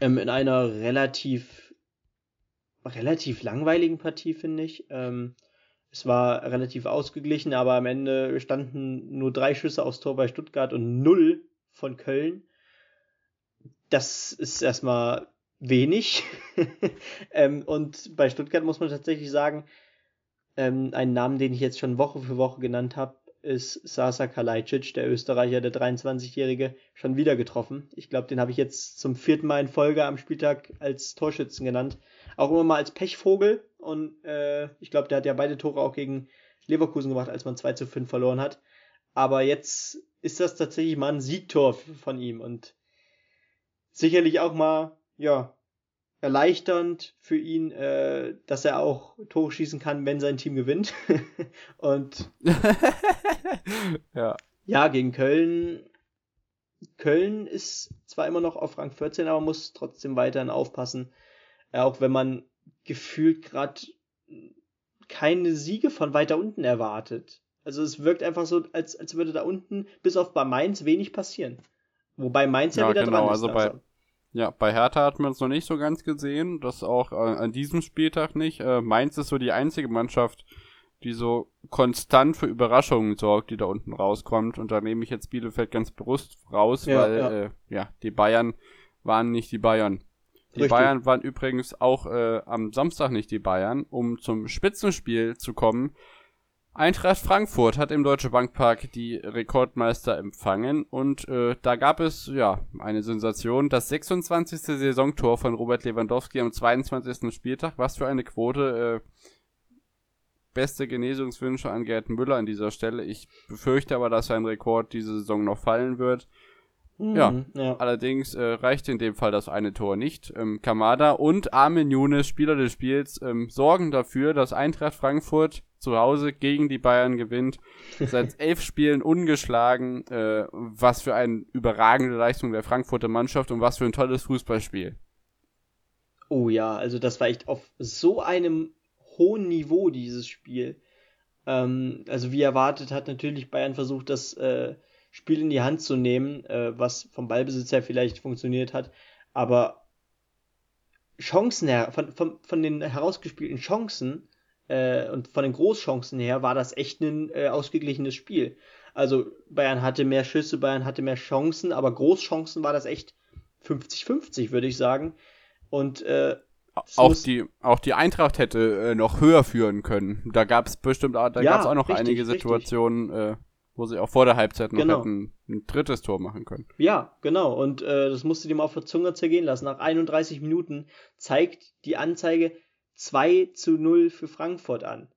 Ähm, in einer relativ, relativ langweiligen Partie, finde ich. Ähm, es war relativ ausgeglichen, aber am Ende standen nur drei Schüsse aufs Tor bei Stuttgart und null von Köln. Das ist erstmal wenig. ähm, und bei Stuttgart muss man tatsächlich sagen, ähm, einen Namen, den ich jetzt schon Woche für Woche genannt habe, ist Sasa Kalajdzic, der Österreicher, der 23-Jährige, schon wieder getroffen. Ich glaube, den habe ich jetzt zum vierten Mal in Folge am Spieltag als Torschützen genannt. Auch immer mal als Pechvogel. Und äh, ich glaube, der hat ja beide Tore auch gegen Leverkusen gemacht, als man 2 zu 5 verloren hat. Aber jetzt ist das tatsächlich mal ein Siegtor von ihm und sicherlich auch mal, ja, erleichternd für ihn, äh, dass er auch Tore schießen kann, wenn sein Team gewinnt. und ja. ja, gegen Köln. Köln ist zwar immer noch auf Rang 14, aber muss trotzdem weiterhin aufpassen. Äh, auch wenn man gefühlt gerade keine Siege von weiter unten erwartet. Also es wirkt einfach so, als, als würde da unten bis auf bei Mainz wenig passieren. Wobei Mainz ja, ja wieder genau, dran ist. Also bei, ja, bei Hertha hat man es noch nicht so ganz gesehen, das auch äh, an diesem Spieltag nicht. Äh, Mainz ist so die einzige Mannschaft, die so konstant für Überraschungen sorgt, die da unten rauskommt. Und da nehme ich jetzt Bielefeld ganz bewusst raus, ja, weil ja. Äh, ja, die Bayern waren nicht die Bayern. Die Richtig. Bayern waren übrigens auch äh, am Samstag nicht die Bayern, um zum Spitzenspiel zu kommen Eintracht Frankfurt hat im Deutsche Bankpark die Rekordmeister empfangen und äh, da gab es ja eine Sensation, das 26. Saisontor von Robert Lewandowski am 22. Spieltag. Was für eine Quote. Äh, beste Genesungswünsche an Gerd Müller an dieser Stelle. Ich befürchte aber, dass sein Rekord diese Saison noch fallen wird. Mhm, ja, ja, allerdings äh, reicht in dem Fall das eine Tor nicht. Ähm, Kamada und Armin Younes, Spieler des Spiels, ähm, sorgen dafür, dass Eintracht Frankfurt zu Hause gegen die Bayern gewinnt. Seit elf Spielen ungeschlagen. Äh, was für eine überragende Leistung der Frankfurter Mannschaft und was für ein tolles Fußballspiel. Oh ja, also das war echt auf so einem hohen Niveau, dieses Spiel. Ähm, also wie erwartet hat natürlich Bayern versucht, das äh, Spiel in die Hand zu nehmen, äh, was vom Ballbesitz her vielleicht funktioniert hat. Aber Chancen her, von, von, von den herausgespielten Chancen äh, und von den Großchancen her war das echt ein äh, ausgeglichenes Spiel. Also Bayern hatte mehr Schüsse, Bayern hatte mehr Chancen, aber Großchancen war das echt 50-50, würde ich sagen. Und äh, auch die, auch die Eintracht hätte äh, noch höher führen können. Da gab es bestimmt, da ja, gab es auch noch richtig, einige Situationen, äh, wo sie auch vor der Halbzeit noch genau. hätten ein drittes Tor machen können. Ja, genau. Und äh, das musste dem auf der Zunge zergehen lassen. Nach 31 Minuten zeigt die Anzeige 2 zu 0 für Frankfurt an.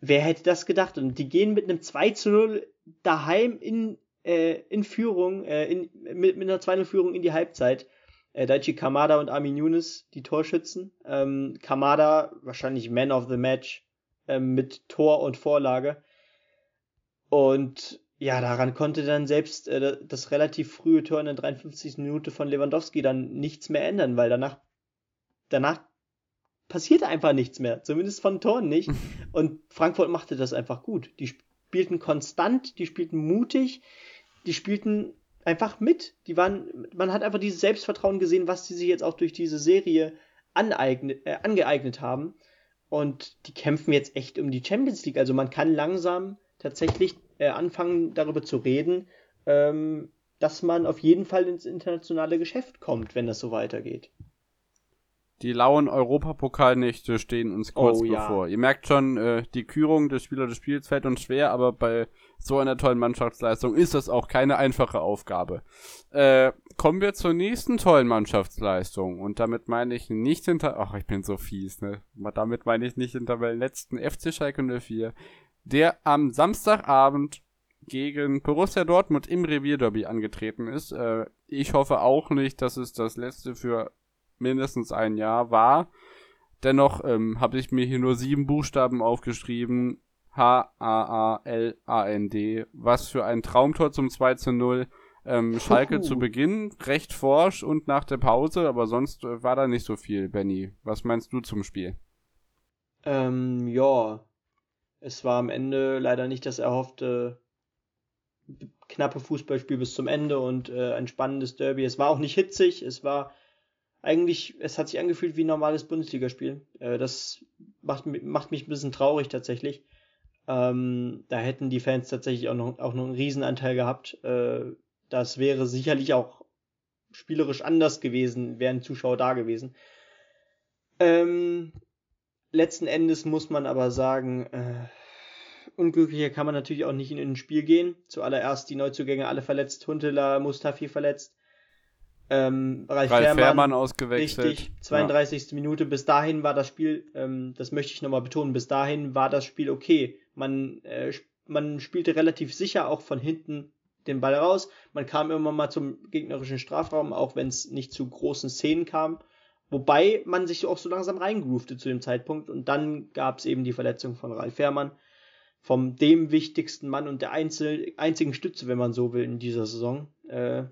wer hätte das gedacht? Und die gehen mit einem 2 zu 0 daheim in, äh, in Führung, äh, in, mit, mit einer 2-0-Führung in die Halbzeit. Äh, Daichi Kamada und Armin Younes, die Torschützen. Ähm, Kamada, wahrscheinlich Man of the Match, ähm, mit Tor und Vorlage. Und ja, daran konnte dann selbst äh, das relativ frühe Tor in der 53. Minute von Lewandowski dann nichts mehr ändern, weil danach, danach passierte einfach nichts mehr. Zumindest von Toren nicht. Und Frankfurt machte das einfach gut. Die spielten konstant, die spielten mutig, die spielten einfach mit. Die waren, man hat einfach dieses Selbstvertrauen gesehen, was sie sich jetzt auch durch diese Serie aneignet, äh, angeeignet haben. Und die kämpfen jetzt echt um die Champions League. Also man kann langsam tatsächlich äh, anfangen, darüber zu reden, ähm, dass man auf jeden Fall ins internationale Geschäft kommt, wenn das so weitergeht. Die lauen Europapokalnächte stehen uns kurz oh, bevor. Ja. Ihr merkt schon, äh, die Kürung des Spieler des Spiels fällt uns schwer, aber bei so einer tollen Mannschaftsleistung ist das auch keine einfache Aufgabe. Äh, kommen wir zur nächsten tollen Mannschaftsleistung. Und damit meine ich nicht hinter, ach, ich bin so fies, ne? Damit meine ich nicht hinter meinem letzten FC Schalke 04, der am Samstagabend gegen Borussia Dortmund im Revierderby angetreten ist. Äh, ich hoffe auch nicht, dass es das letzte für mindestens ein Jahr war. Dennoch ähm, habe ich mir hier nur sieben Buchstaben aufgeschrieben. H-A-A-L-A-N-D. Was für ein Traumtor zum 2 zu 0. Ähm, Schalke zu Beginn recht forsch und nach der Pause, aber sonst äh, war da nicht so viel, Benny. Was meinst du zum Spiel? Ähm, ja, es war am Ende leider nicht das erhoffte knappe Fußballspiel bis zum Ende und äh, ein spannendes Derby. Es war auch nicht hitzig, es war eigentlich, es hat sich angefühlt wie ein normales Bundesligaspiel. Äh, das macht, macht mich ein bisschen traurig tatsächlich. Ähm, da hätten die Fans tatsächlich auch noch, auch noch einen Riesenanteil gehabt. Äh, das wäre sicherlich auch spielerisch anders gewesen, wären Zuschauer da gewesen. Ähm, letzten Endes muss man aber sagen, äh, unglücklicher kann man natürlich auch nicht in ein Spiel gehen. Zuallererst die Neuzugänge alle verletzt, Huntela, Mustafi verletzt. Ähm, Ralf, Ralf Fährmann, Fährmann ausgewechselt. Richtig, 32. Ja. Minute. Bis dahin war das Spiel, ähm, das möchte ich nochmal betonen, bis dahin war das Spiel okay. Man, äh, man spielte relativ sicher auch von hinten den Ball raus. Man kam immer mal zum gegnerischen Strafraum, auch wenn es nicht zu großen Szenen kam. Wobei man sich auch so langsam reingroovte zu dem Zeitpunkt und dann gab es eben die Verletzung von Ralf Fährmann, vom dem wichtigsten Mann und der einzel einzigen Stütze, wenn man so will, in dieser Saison. Äh,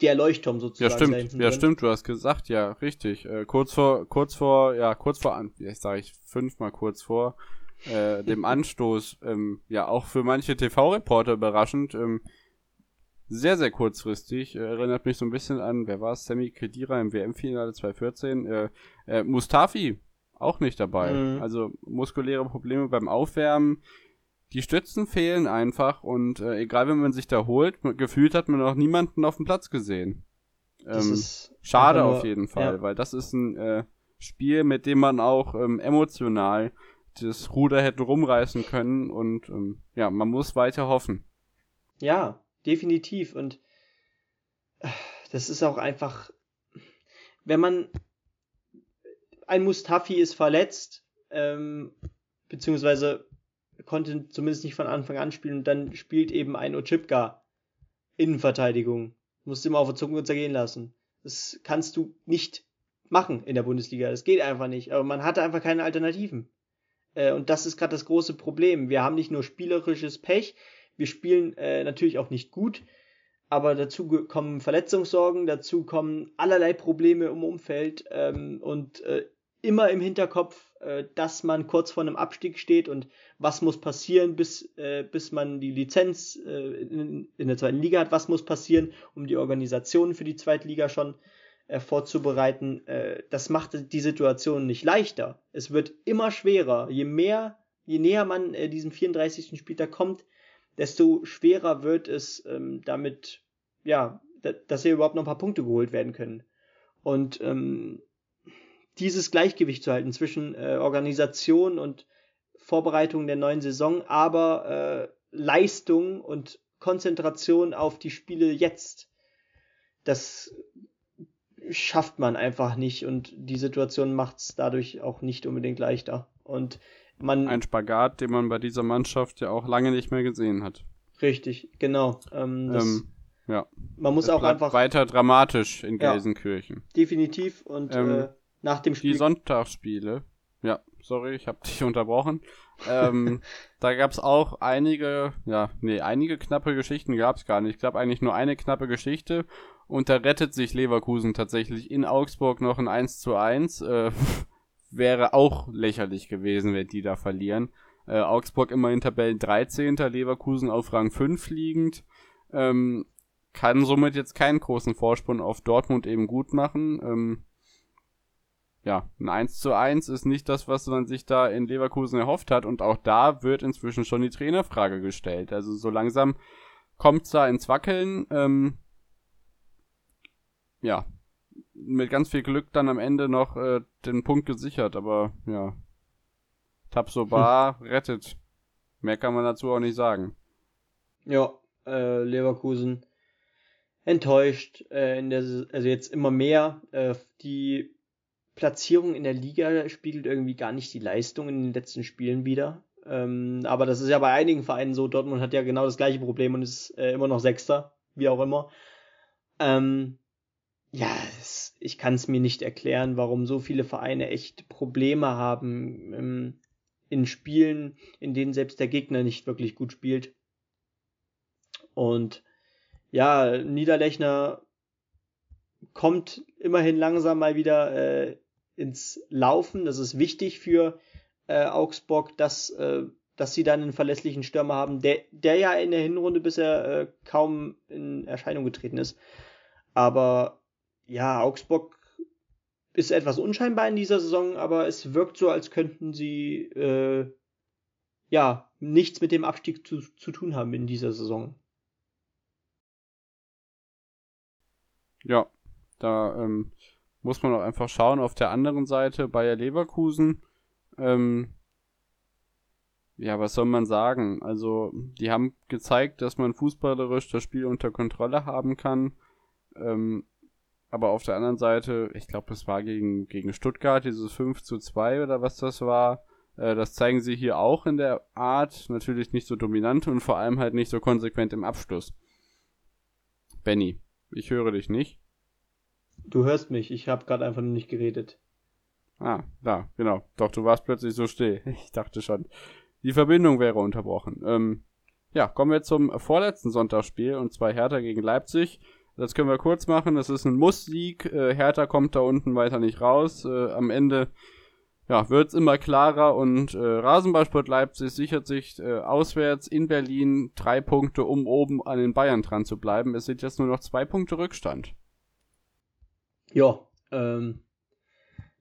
der Leuchtturm sozusagen. Ja, stimmt, ja, stimmt, du hast gesagt, ja, richtig. Äh, kurz vor, kurz vor, ja, kurz vor, jetzt sage ich fünfmal kurz vor, äh, dem Anstoß, ähm, ja, auch für manche TV-Reporter überraschend, ähm, sehr, sehr kurzfristig. Äh, erinnert mich so ein bisschen an, wer war es? Sammy Kedira im WM-Finale 2014. Äh, äh, Mustafi auch nicht dabei. Mhm. Also muskuläre Probleme beim Aufwärmen. Die Stützen fehlen einfach und äh, egal, wenn man sich da holt, gefühlt hat man noch niemanden auf dem Platz gesehen. Ähm, schade auf jeden Fall, ja. weil das ist ein äh, Spiel, mit dem man auch ähm, emotional das Ruder hätte rumreißen können und ähm, ja, man muss weiter hoffen. Ja, definitiv. Und äh, das ist auch einfach, wenn man ein Mustafi ist verletzt, ähm, beziehungsweise konnte zumindest nicht von Anfang an spielen und dann spielt eben ein Ochipka Innenverteidigung. Musst immer auf der Zunge zergehen lassen. Das kannst du nicht machen in der Bundesliga. Das geht einfach nicht. Aber man hatte einfach keine Alternativen. Äh, und das ist gerade das große Problem. Wir haben nicht nur spielerisches Pech, wir spielen äh, natürlich auch nicht gut, aber dazu kommen Verletzungssorgen, dazu kommen allerlei Probleme im Umfeld ähm, und äh, immer im Hinterkopf, äh, dass man kurz vor einem Abstieg steht und was muss passieren, bis, äh, bis man die Lizenz äh, in, in, der zweiten Liga hat, was muss passieren, um die Organisation für die zweite Liga schon äh, vorzubereiten. Äh, das macht die Situation nicht leichter. Es wird immer schwerer. Je mehr, je näher man äh, diesem 34. Spieltag kommt, desto schwerer wird es ähm, damit, ja, dass hier überhaupt noch ein paar Punkte geholt werden können. Und ähm, dieses Gleichgewicht zu halten zwischen äh, Organisation und Vorbereitung der neuen Saison, aber äh, Leistung und Konzentration auf die Spiele jetzt, das schafft man einfach nicht und die Situation macht es dadurch auch nicht unbedingt leichter. Und man. Ein Spagat, den man bei dieser Mannschaft ja auch lange nicht mehr gesehen hat. Richtig, genau. Ähm, ähm, ja. Man muss das auch einfach. Weiter dramatisch in Gelsenkirchen. Ja, definitiv. Und ähm, äh, nach dem Spiel. Die Sonntagsspiele. Ja, sorry, ich habe dich unterbrochen. ähm, da gab es auch einige, ja, nee, einige knappe Geschichten gab es gar nicht. Ich glaube eigentlich nur eine knappe Geschichte. Und da rettet sich Leverkusen tatsächlich in Augsburg noch ein 1 zu 1. Äh, wäre auch lächerlich gewesen, wenn die da verlieren. Äh, Augsburg immerhin Tabellen 13. Leverkusen auf Rang 5 liegend. Ähm, kann somit jetzt keinen großen Vorsprung auf Dortmund eben gut machen. Ähm, ja, ein 1 zu 1 ist nicht das, was man sich da in Leverkusen erhofft hat. Und auch da wird inzwischen schon die Trainerfrage gestellt. Also so langsam kommt es da ins Wackeln. Ähm, ja, mit ganz viel Glück dann am Ende noch äh, den Punkt gesichert. Aber ja, Tabsoba hm. rettet. Mehr kann man dazu auch nicht sagen. Ja, äh, Leverkusen enttäuscht äh, in der, also jetzt immer mehr. Äh, die Platzierung in der Liga spiegelt irgendwie gar nicht die Leistung in den letzten Spielen wieder. Ähm, aber das ist ja bei einigen Vereinen so. Dortmund hat ja genau das gleiche Problem und ist äh, immer noch Sechster, wie auch immer. Ähm, ja, es, ich kann es mir nicht erklären, warum so viele Vereine echt Probleme haben ähm, in Spielen, in denen selbst der Gegner nicht wirklich gut spielt. Und ja, Niederlechner kommt immerhin langsam mal wieder äh, ins Laufen. Das ist wichtig für äh, Augsburg, dass, äh, dass sie dann einen verlässlichen Stürmer haben, der, der ja in der Hinrunde bisher äh, kaum in Erscheinung getreten ist. Aber ja, Augsburg ist etwas unscheinbar in dieser Saison, aber es wirkt so, als könnten sie äh, ja nichts mit dem Abstieg zu, zu tun haben in dieser Saison. Ja, da ähm, muss man auch einfach schauen. Auf der anderen Seite Bayer Leverkusen, ähm, ja, was soll man sagen? Also, die haben gezeigt, dass man fußballerisch das Spiel unter Kontrolle haben kann. Ähm, aber auf der anderen Seite, ich glaube, es war gegen, gegen Stuttgart, dieses 5 zu 2 oder was das war. Äh, das zeigen sie hier auch in der Art. Natürlich nicht so dominant und vor allem halt nicht so konsequent im Abschluss. Benny, ich höre dich nicht. Du hörst mich, ich habe gerade einfach nur nicht geredet. Ah, da, genau. Doch, du warst plötzlich so still. Ich dachte schon, die Verbindung wäre unterbrochen. Ähm, ja, kommen wir zum vorletzten Sonntagsspiel und zwar Hertha gegen Leipzig. Das können wir kurz machen. Das ist ein Muss-Sieg. Äh, Hertha kommt da unten weiter nicht raus. Äh, am Ende ja, wird es immer klarer und äh, Rasenballsport Leipzig sichert sich äh, auswärts in Berlin drei Punkte, um oben an den Bayern dran zu bleiben. Es sind jetzt nur noch zwei Punkte Rückstand. Ja, ähm,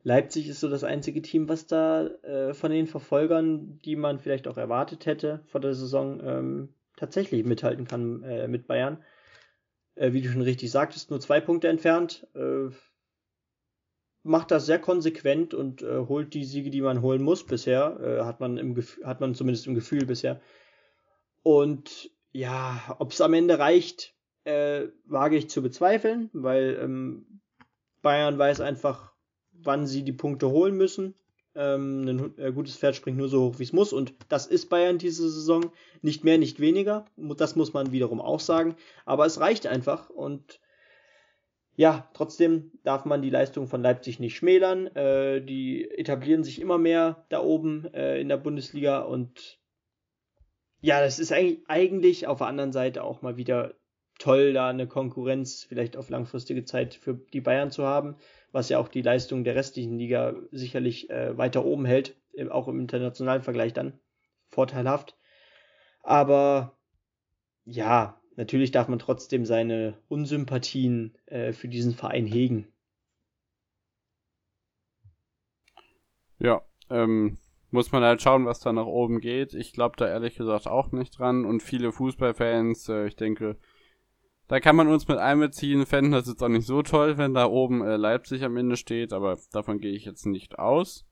Leipzig ist so das einzige Team, was da äh, von den Verfolgern, die man vielleicht auch erwartet hätte vor der Saison, ähm, tatsächlich mithalten kann äh, mit Bayern. Äh, wie du schon richtig sagtest, nur zwei Punkte entfernt. Äh, macht das sehr konsequent und äh, holt die Siege, die man holen muss bisher. Äh, hat, man im hat man zumindest im Gefühl bisher. Und ja, ob es am Ende reicht, wage ich zu bezweifeln, weil ähm, Bayern weiß einfach, wann sie die Punkte holen müssen. Ähm, ein äh, gutes Pferd springt nur so hoch, wie es muss. Und das ist Bayern diese Saison. Nicht mehr, nicht weniger. Das muss man wiederum auch sagen. Aber es reicht einfach. Und ja, trotzdem darf man die Leistung von Leipzig nicht schmälern. Äh, die etablieren sich immer mehr da oben äh, in der Bundesliga. Und ja, das ist eigentlich, eigentlich auf der anderen Seite auch mal wieder toll, da eine Konkurrenz vielleicht auf langfristige Zeit für die Bayern zu haben, was ja auch die Leistung der restlichen Liga sicherlich äh, weiter oben hält, auch im internationalen Vergleich dann vorteilhaft. Aber ja, natürlich darf man trotzdem seine Unsympathien äh, für diesen Verein hegen. Ja, ähm, muss man halt schauen, was da nach oben geht. Ich glaube da ehrlich gesagt auch nicht dran. Und viele Fußballfans, äh, ich denke, da kann man uns mit einbeziehen, fänden das jetzt auch nicht so toll, wenn da oben äh, Leipzig am Ende steht, aber davon gehe ich jetzt nicht aus.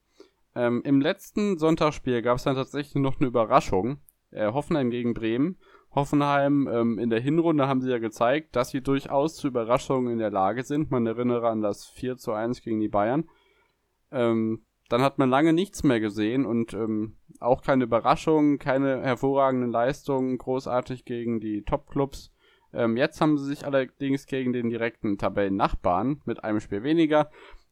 Ähm, Im letzten Sonntagsspiel gab es dann tatsächlich noch eine Überraschung. Äh, Hoffenheim gegen Bremen. Hoffenheim ähm, in der Hinrunde haben sie ja gezeigt, dass sie durchaus zu Überraschungen in der Lage sind. Man erinnere an das 4 zu 1 gegen die Bayern. Ähm, dann hat man lange nichts mehr gesehen und ähm, auch keine Überraschungen, keine hervorragenden Leistungen, großartig gegen die Top-Clubs. Ähm, jetzt haben sie sich allerdings gegen den direkten Tabellennachbarn mit einem Spiel weniger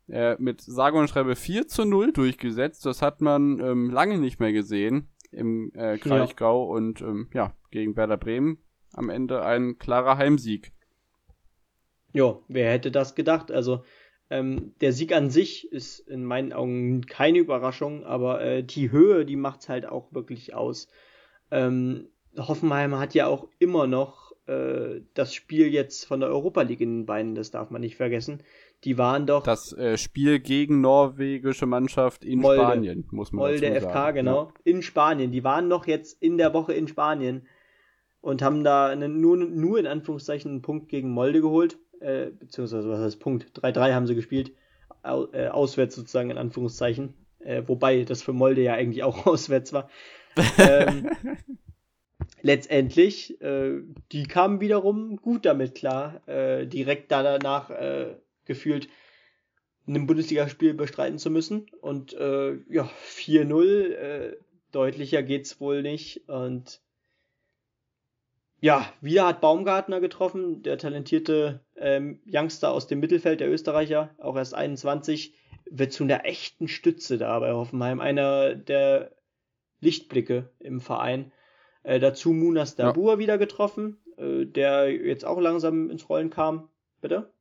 äh, mit sage und schreibe 4 zu 0 durchgesetzt. Das hat man ähm, lange nicht mehr gesehen im äh, Kraichgau ja. und ähm, ja, gegen Werder Bremen am Ende ein klarer Heimsieg. Ja, wer hätte das gedacht? Also ähm, der Sieg an sich ist in meinen Augen keine Überraschung, aber äh, die Höhe, die macht's halt auch wirklich aus. Ähm, Hoffenheim hat ja auch immer noch äh, das Spiel jetzt von der Europa League in den Beinen, das darf man nicht vergessen. Die waren doch. Das äh, Spiel gegen norwegische Mannschaft in Molde. Spanien, muss man Molde dazu FK, genau. Ja. In Spanien. Die waren doch jetzt in der Woche in Spanien und haben da einen, nur, nur in Anführungszeichen einen Punkt gegen Molde geholt. Äh, beziehungsweise, was heißt Punkt? 3-3 haben sie gespielt. Au, äh, auswärts sozusagen in Anführungszeichen. Äh, wobei das für Molde ja eigentlich auch auswärts war. ähm, letztendlich, äh, die kamen wiederum gut damit klar, äh, direkt danach äh, gefühlt ein Bundesligaspiel bestreiten zu müssen. Und äh, ja, 4-0, äh, deutlicher geht's wohl nicht. Und ja, wieder hat Baumgartner getroffen, der talentierte ähm, Youngster aus dem Mittelfeld, der Österreicher, auch erst 21, wird zu einer echten Stütze da bei Hoffenheim. Einer der Lichtblicke im Verein. Äh, dazu Munas Dabur ja. wieder getroffen, äh, der jetzt auch langsam ins Rollen kam. Bitte?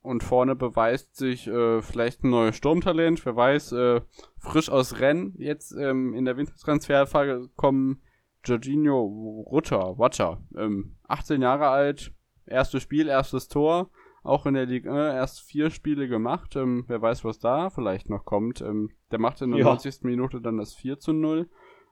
Und vorne beweist sich äh, vielleicht ein neues Sturmtalent, wer weiß, äh, frisch aus Rennen, jetzt ähm, in der Wintertransferphase kommen Jorginho Rutter, Watcher, ähm, 18 Jahre alt, erstes Spiel, erstes Tor, auch in der Liga erst vier Spiele gemacht, ähm, wer weiß, was da vielleicht noch kommt. Ähm, der macht in der ja. 90. Minute dann das 4 zu 0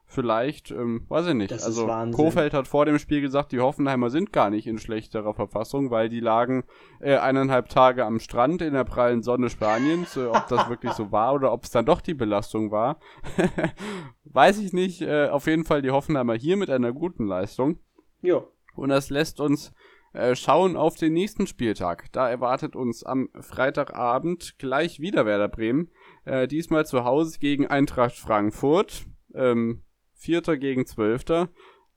vielleicht, ähm, weiß ich nicht. Das also Kofeld hat vor dem Spiel gesagt, die Hoffenheimer sind gar nicht in schlechterer Verfassung, weil die lagen äh, eineinhalb Tage am Strand in der prallen Sonne Spaniens. Äh, ob das wirklich so war oder ob es dann doch die Belastung war, weiß ich nicht. Äh, auf jeden Fall die Hoffenheimer hier mit einer guten Leistung. Ja. Und das lässt uns äh, schauen auf den nächsten Spieltag. Da erwartet uns am Freitagabend gleich wieder Werder Bremen. Äh, diesmal zu Hause gegen Eintracht Frankfurt. Ähm, Vierter gegen Zwölfter.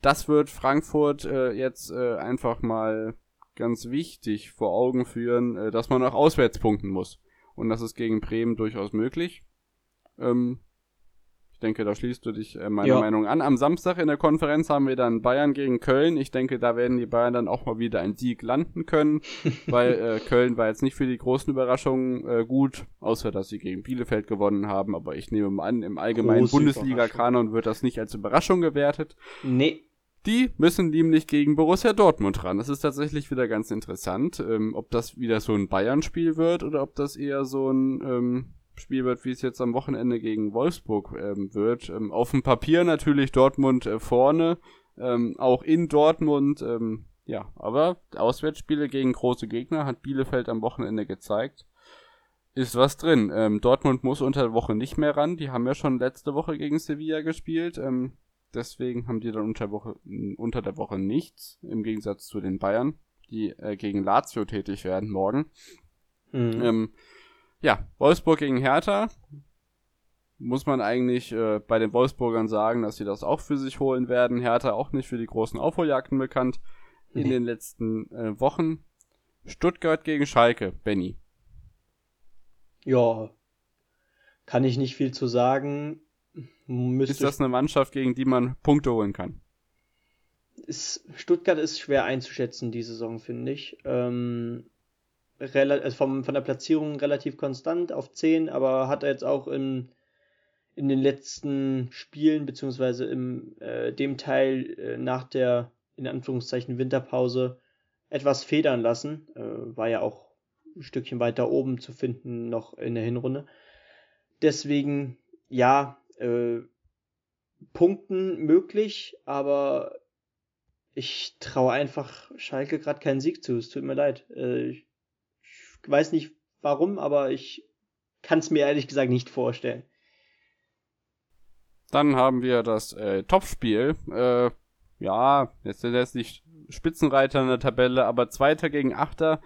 Das wird Frankfurt äh, jetzt äh, einfach mal ganz wichtig vor Augen führen, äh, dass man auch auswärts punkten muss. Und das ist gegen Bremen durchaus möglich. Ähm, denke, da schließt du dich äh, meiner ja. Meinung an. Am Samstag in der Konferenz haben wir dann Bayern gegen Köln. Ich denke, da werden die Bayern dann auch mal wieder einen Sieg landen können, weil äh, Köln war jetzt nicht für die großen Überraschungen äh, gut, außer dass sie gegen Bielefeld gewonnen haben. Aber ich nehme mal an, im allgemeinen Bundesliga-Kanon wird das nicht als Überraschung gewertet. Nee. Die müssen nämlich gegen Borussia Dortmund ran. Das ist tatsächlich wieder ganz interessant, ähm, ob das wieder so ein Bayern-Spiel wird oder ob das eher so ein ähm, Spiel wird, wie es jetzt am Wochenende gegen Wolfsburg ähm, wird. Ähm, auf dem Papier natürlich Dortmund äh, vorne, ähm, auch in Dortmund. Ähm, ja, aber Auswärtsspiele gegen große Gegner hat Bielefeld am Wochenende gezeigt. Ist was drin. Ähm, Dortmund muss unter der Woche nicht mehr ran. Die haben ja schon letzte Woche gegen Sevilla gespielt. Ähm, deswegen haben die dann unter, Woche, unter der Woche nichts. Im Gegensatz zu den Bayern, die äh, gegen Lazio tätig werden morgen. Mhm. Ja, Wolfsburg gegen Hertha. Muss man eigentlich äh, bei den Wolfsburgern sagen, dass sie das auch für sich holen werden. Hertha auch nicht für die großen Aufholjagden bekannt in den letzten äh, Wochen. Stuttgart gegen Schalke, Benny. Ja, kann ich nicht viel zu sagen. Müsste ist das eine Mannschaft, gegen die man Punkte holen kann? Ist, Stuttgart ist schwer einzuschätzen, die Saison, finde ich. Ähm, also vom, von der Platzierung relativ konstant auf 10, aber hat er jetzt auch in, in den letzten Spielen, beziehungsweise im äh, dem Teil äh, nach der, in Anführungszeichen, Winterpause etwas federn lassen. Äh, war ja auch ein Stückchen weiter oben zu finden, noch in der Hinrunde. Deswegen, ja, äh, Punkten möglich, aber ich traue einfach Schalke gerade keinen Sieg zu. Es tut mir leid. Äh, weiß nicht warum, aber ich kann es mir ehrlich gesagt nicht vorstellen. Dann haben wir das äh, Topspiel. Äh, ja, jetzt sind jetzt nicht Spitzenreiter in der Tabelle, aber Zweiter gegen Achter.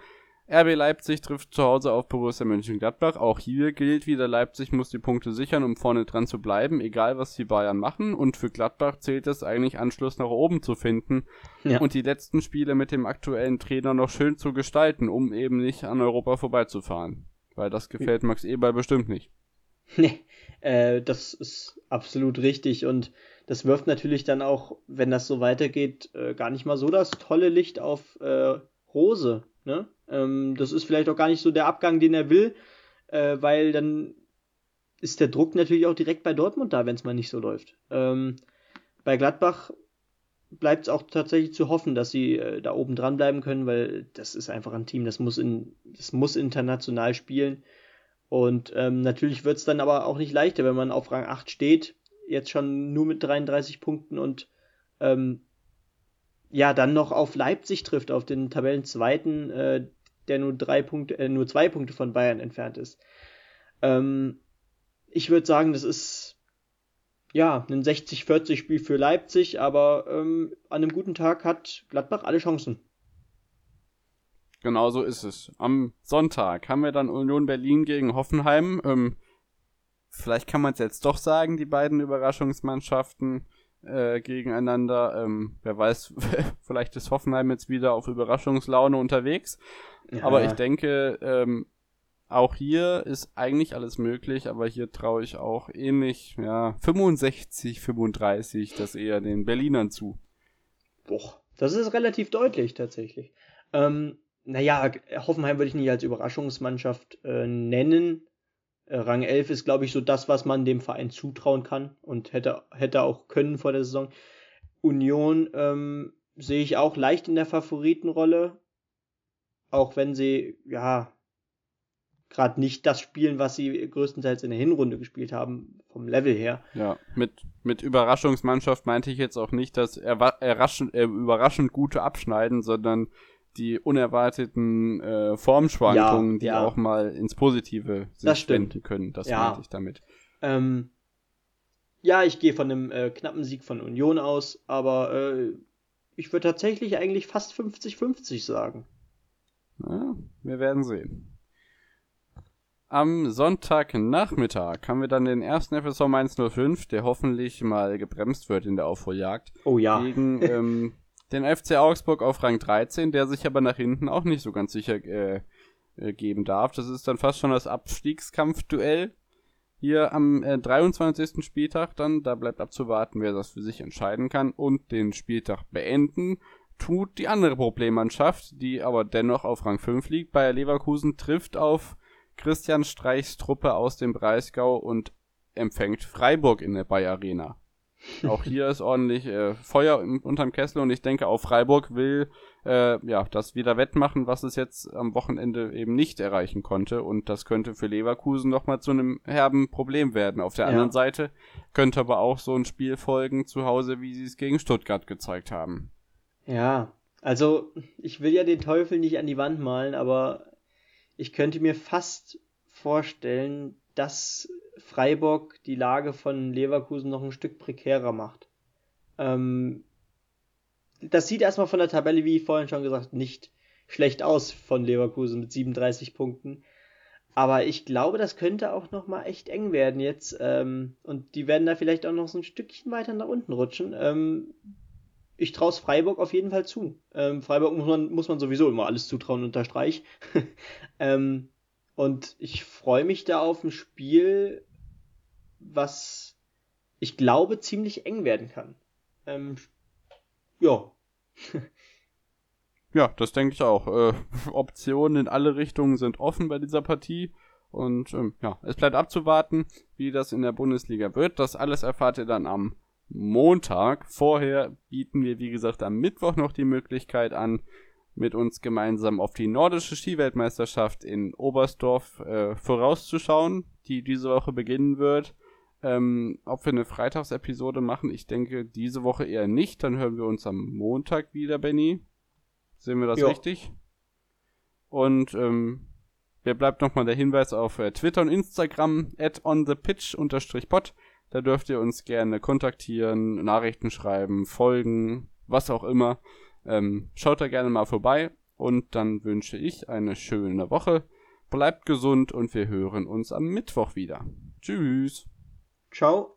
RB Leipzig trifft zu Hause auf Borussia Mönchengladbach. Auch hier gilt wieder, Leipzig muss die Punkte sichern, um vorne dran zu bleiben, egal was die Bayern machen. Und für Gladbach zählt es eigentlich, Anschluss nach oben zu finden ja. und die letzten Spiele mit dem aktuellen Trainer noch schön zu gestalten, um eben nicht an Europa vorbeizufahren. Weil das gefällt Max Eber bestimmt nicht. Nee, äh, das ist absolut richtig und das wirft natürlich dann auch, wenn das so weitergeht, äh, gar nicht mal so das tolle Licht auf äh, Rose. Ne? Ähm, das ist vielleicht auch gar nicht so der Abgang, den er will, äh, weil dann ist der Druck natürlich auch direkt bei Dortmund da, wenn es mal nicht so läuft. Ähm, bei Gladbach bleibt es auch tatsächlich zu hoffen, dass sie äh, da oben dran bleiben können, weil das ist einfach ein Team, das muss, in, das muss international spielen. Und ähm, natürlich wird es dann aber auch nicht leichter, wenn man auf Rang 8 steht, jetzt schon nur mit 33 Punkten und ähm, ja, dann noch auf Leipzig trifft, auf den Tabellenzweiten, äh, der nur drei Punkte, äh, nur zwei Punkte von Bayern entfernt ist. Ähm, ich würde sagen, das ist ja ein 60-40 Spiel für Leipzig, aber ähm, an einem guten Tag hat Gladbach alle Chancen. Genau so ist es. Am Sonntag haben wir dann Union Berlin gegen Hoffenheim. Ähm, vielleicht kann man es jetzt doch sagen, die beiden Überraschungsmannschaften äh, gegeneinander. Ähm, wer weiß, vielleicht ist Hoffenheim jetzt wieder auf Überraschungslaune unterwegs. Ja. Aber ich denke, ähm, auch hier ist eigentlich alles möglich, aber hier traue ich auch ähnlich, ja, 65, 35, das eher den Berlinern zu. Boah, das ist relativ deutlich tatsächlich. Ähm, naja, Hoffenheim würde ich nicht als Überraschungsmannschaft äh, nennen. Äh, Rang 11 ist, glaube ich, so das, was man dem Verein zutrauen kann und hätte, hätte auch können vor der Saison. Union ähm, sehe ich auch leicht in der Favoritenrolle, auch wenn sie, ja, gerade nicht das spielen, was sie größtenteils in der Hinrunde gespielt haben, vom Level her. Ja, mit, mit Überraschungsmannschaft meinte ich jetzt auch nicht das erraschend, äh, überraschend gute Abschneiden, sondern die unerwarteten äh, Formschwankungen, ja, die ja. auch mal ins Positive sich wenden können. Das ja. meinte ich damit. Ähm, ja, ich gehe von einem äh, knappen Sieg von Union aus, aber äh, ich würde tatsächlich eigentlich fast 50-50 sagen. Ja, wir werden sehen. Am Sonntagnachmittag haben wir dann den ersten FSV 105, der hoffentlich mal gebremst wird in der Aufholjagd. Oh ja. Gegen ähm, den FC Augsburg auf Rang 13, der sich aber nach hinten auch nicht so ganz sicher äh, äh, geben darf. Das ist dann fast schon das Abstiegskampfduell hier am äh, 23. Spieltag dann. Da bleibt abzuwarten, wer das für sich entscheiden kann und den Spieltag beenden. Tut die andere Problemmannschaft, die aber dennoch auf Rang 5 liegt. Bayer Leverkusen trifft auf Christian Streichs Truppe aus dem Breisgau und empfängt Freiburg in der Bayer Arena. Auch hier ist ordentlich äh, Feuer im, unterm Kessel und ich denke auch Freiburg will äh, ja das wieder wettmachen, was es jetzt am Wochenende eben nicht erreichen konnte und das könnte für Leverkusen nochmal zu einem herben Problem werden. Auf der ja. anderen Seite könnte aber auch so ein Spiel folgen zu Hause, wie sie es gegen Stuttgart gezeigt haben. Ja, also ich will ja den Teufel nicht an die Wand malen, aber ich könnte mir fast vorstellen, dass Freiburg die Lage von Leverkusen noch ein Stück prekärer macht. Ähm, das sieht erstmal von der Tabelle, wie vorhin schon gesagt, nicht schlecht aus von Leverkusen mit 37 Punkten. Aber ich glaube, das könnte auch noch mal echt eng werden jetzt. Ähm, und die werden da vielleicht auch noch so ein Stückchen weiter nach unten rutschen. Ähm, ich traue es Freiburg auf jeden Fall zu. Ähm, Freiburg muss man, muss man sowieso immer alles zutrauen, unterstreich. ähm, und ich freue mich da auf ein Spiel, was ich glaube ziemlich eng werden kann. Ähm, ja. ja, das denke ich auch. Äh, Optionen in alle Richtungen sind offen bei dieser Partie. Und ähm, ja, es bleibt abzuwarten, wie das in der Bundesliga wird. Das alles erfahrt ihr dann am Montag. Vorher bieten wir, wie gesagt, am Mittwoch noch die Möglichkeit an, mit uns gemeinsam auf die nordische Skiweltmeisterschaft in Oberstdorf äh, vorauszuschauen, die diese Woche beginnen wird. Ähm, ob wir eine Freitagsepisode machen, ich denke diese Woche eher nicht. Dann hören wir uns am Montag wieder, Benny. Sehen wir das jo. richtig? Und ähm, mir bleibt nochmal der Hinweis auf äh, Twitter und Instagram at onthepitch-pod. Da dürft ihr uns gerne kontaktieren, Nachrichten schreiben, folgen, was auch immer. Ähm, schaut da gerne mal vorbei. Und dann wünsche ich eine schöne Woche. Bleibt gesund und wir hören uns am Mittwoch wieder. Tschüss. Ciao.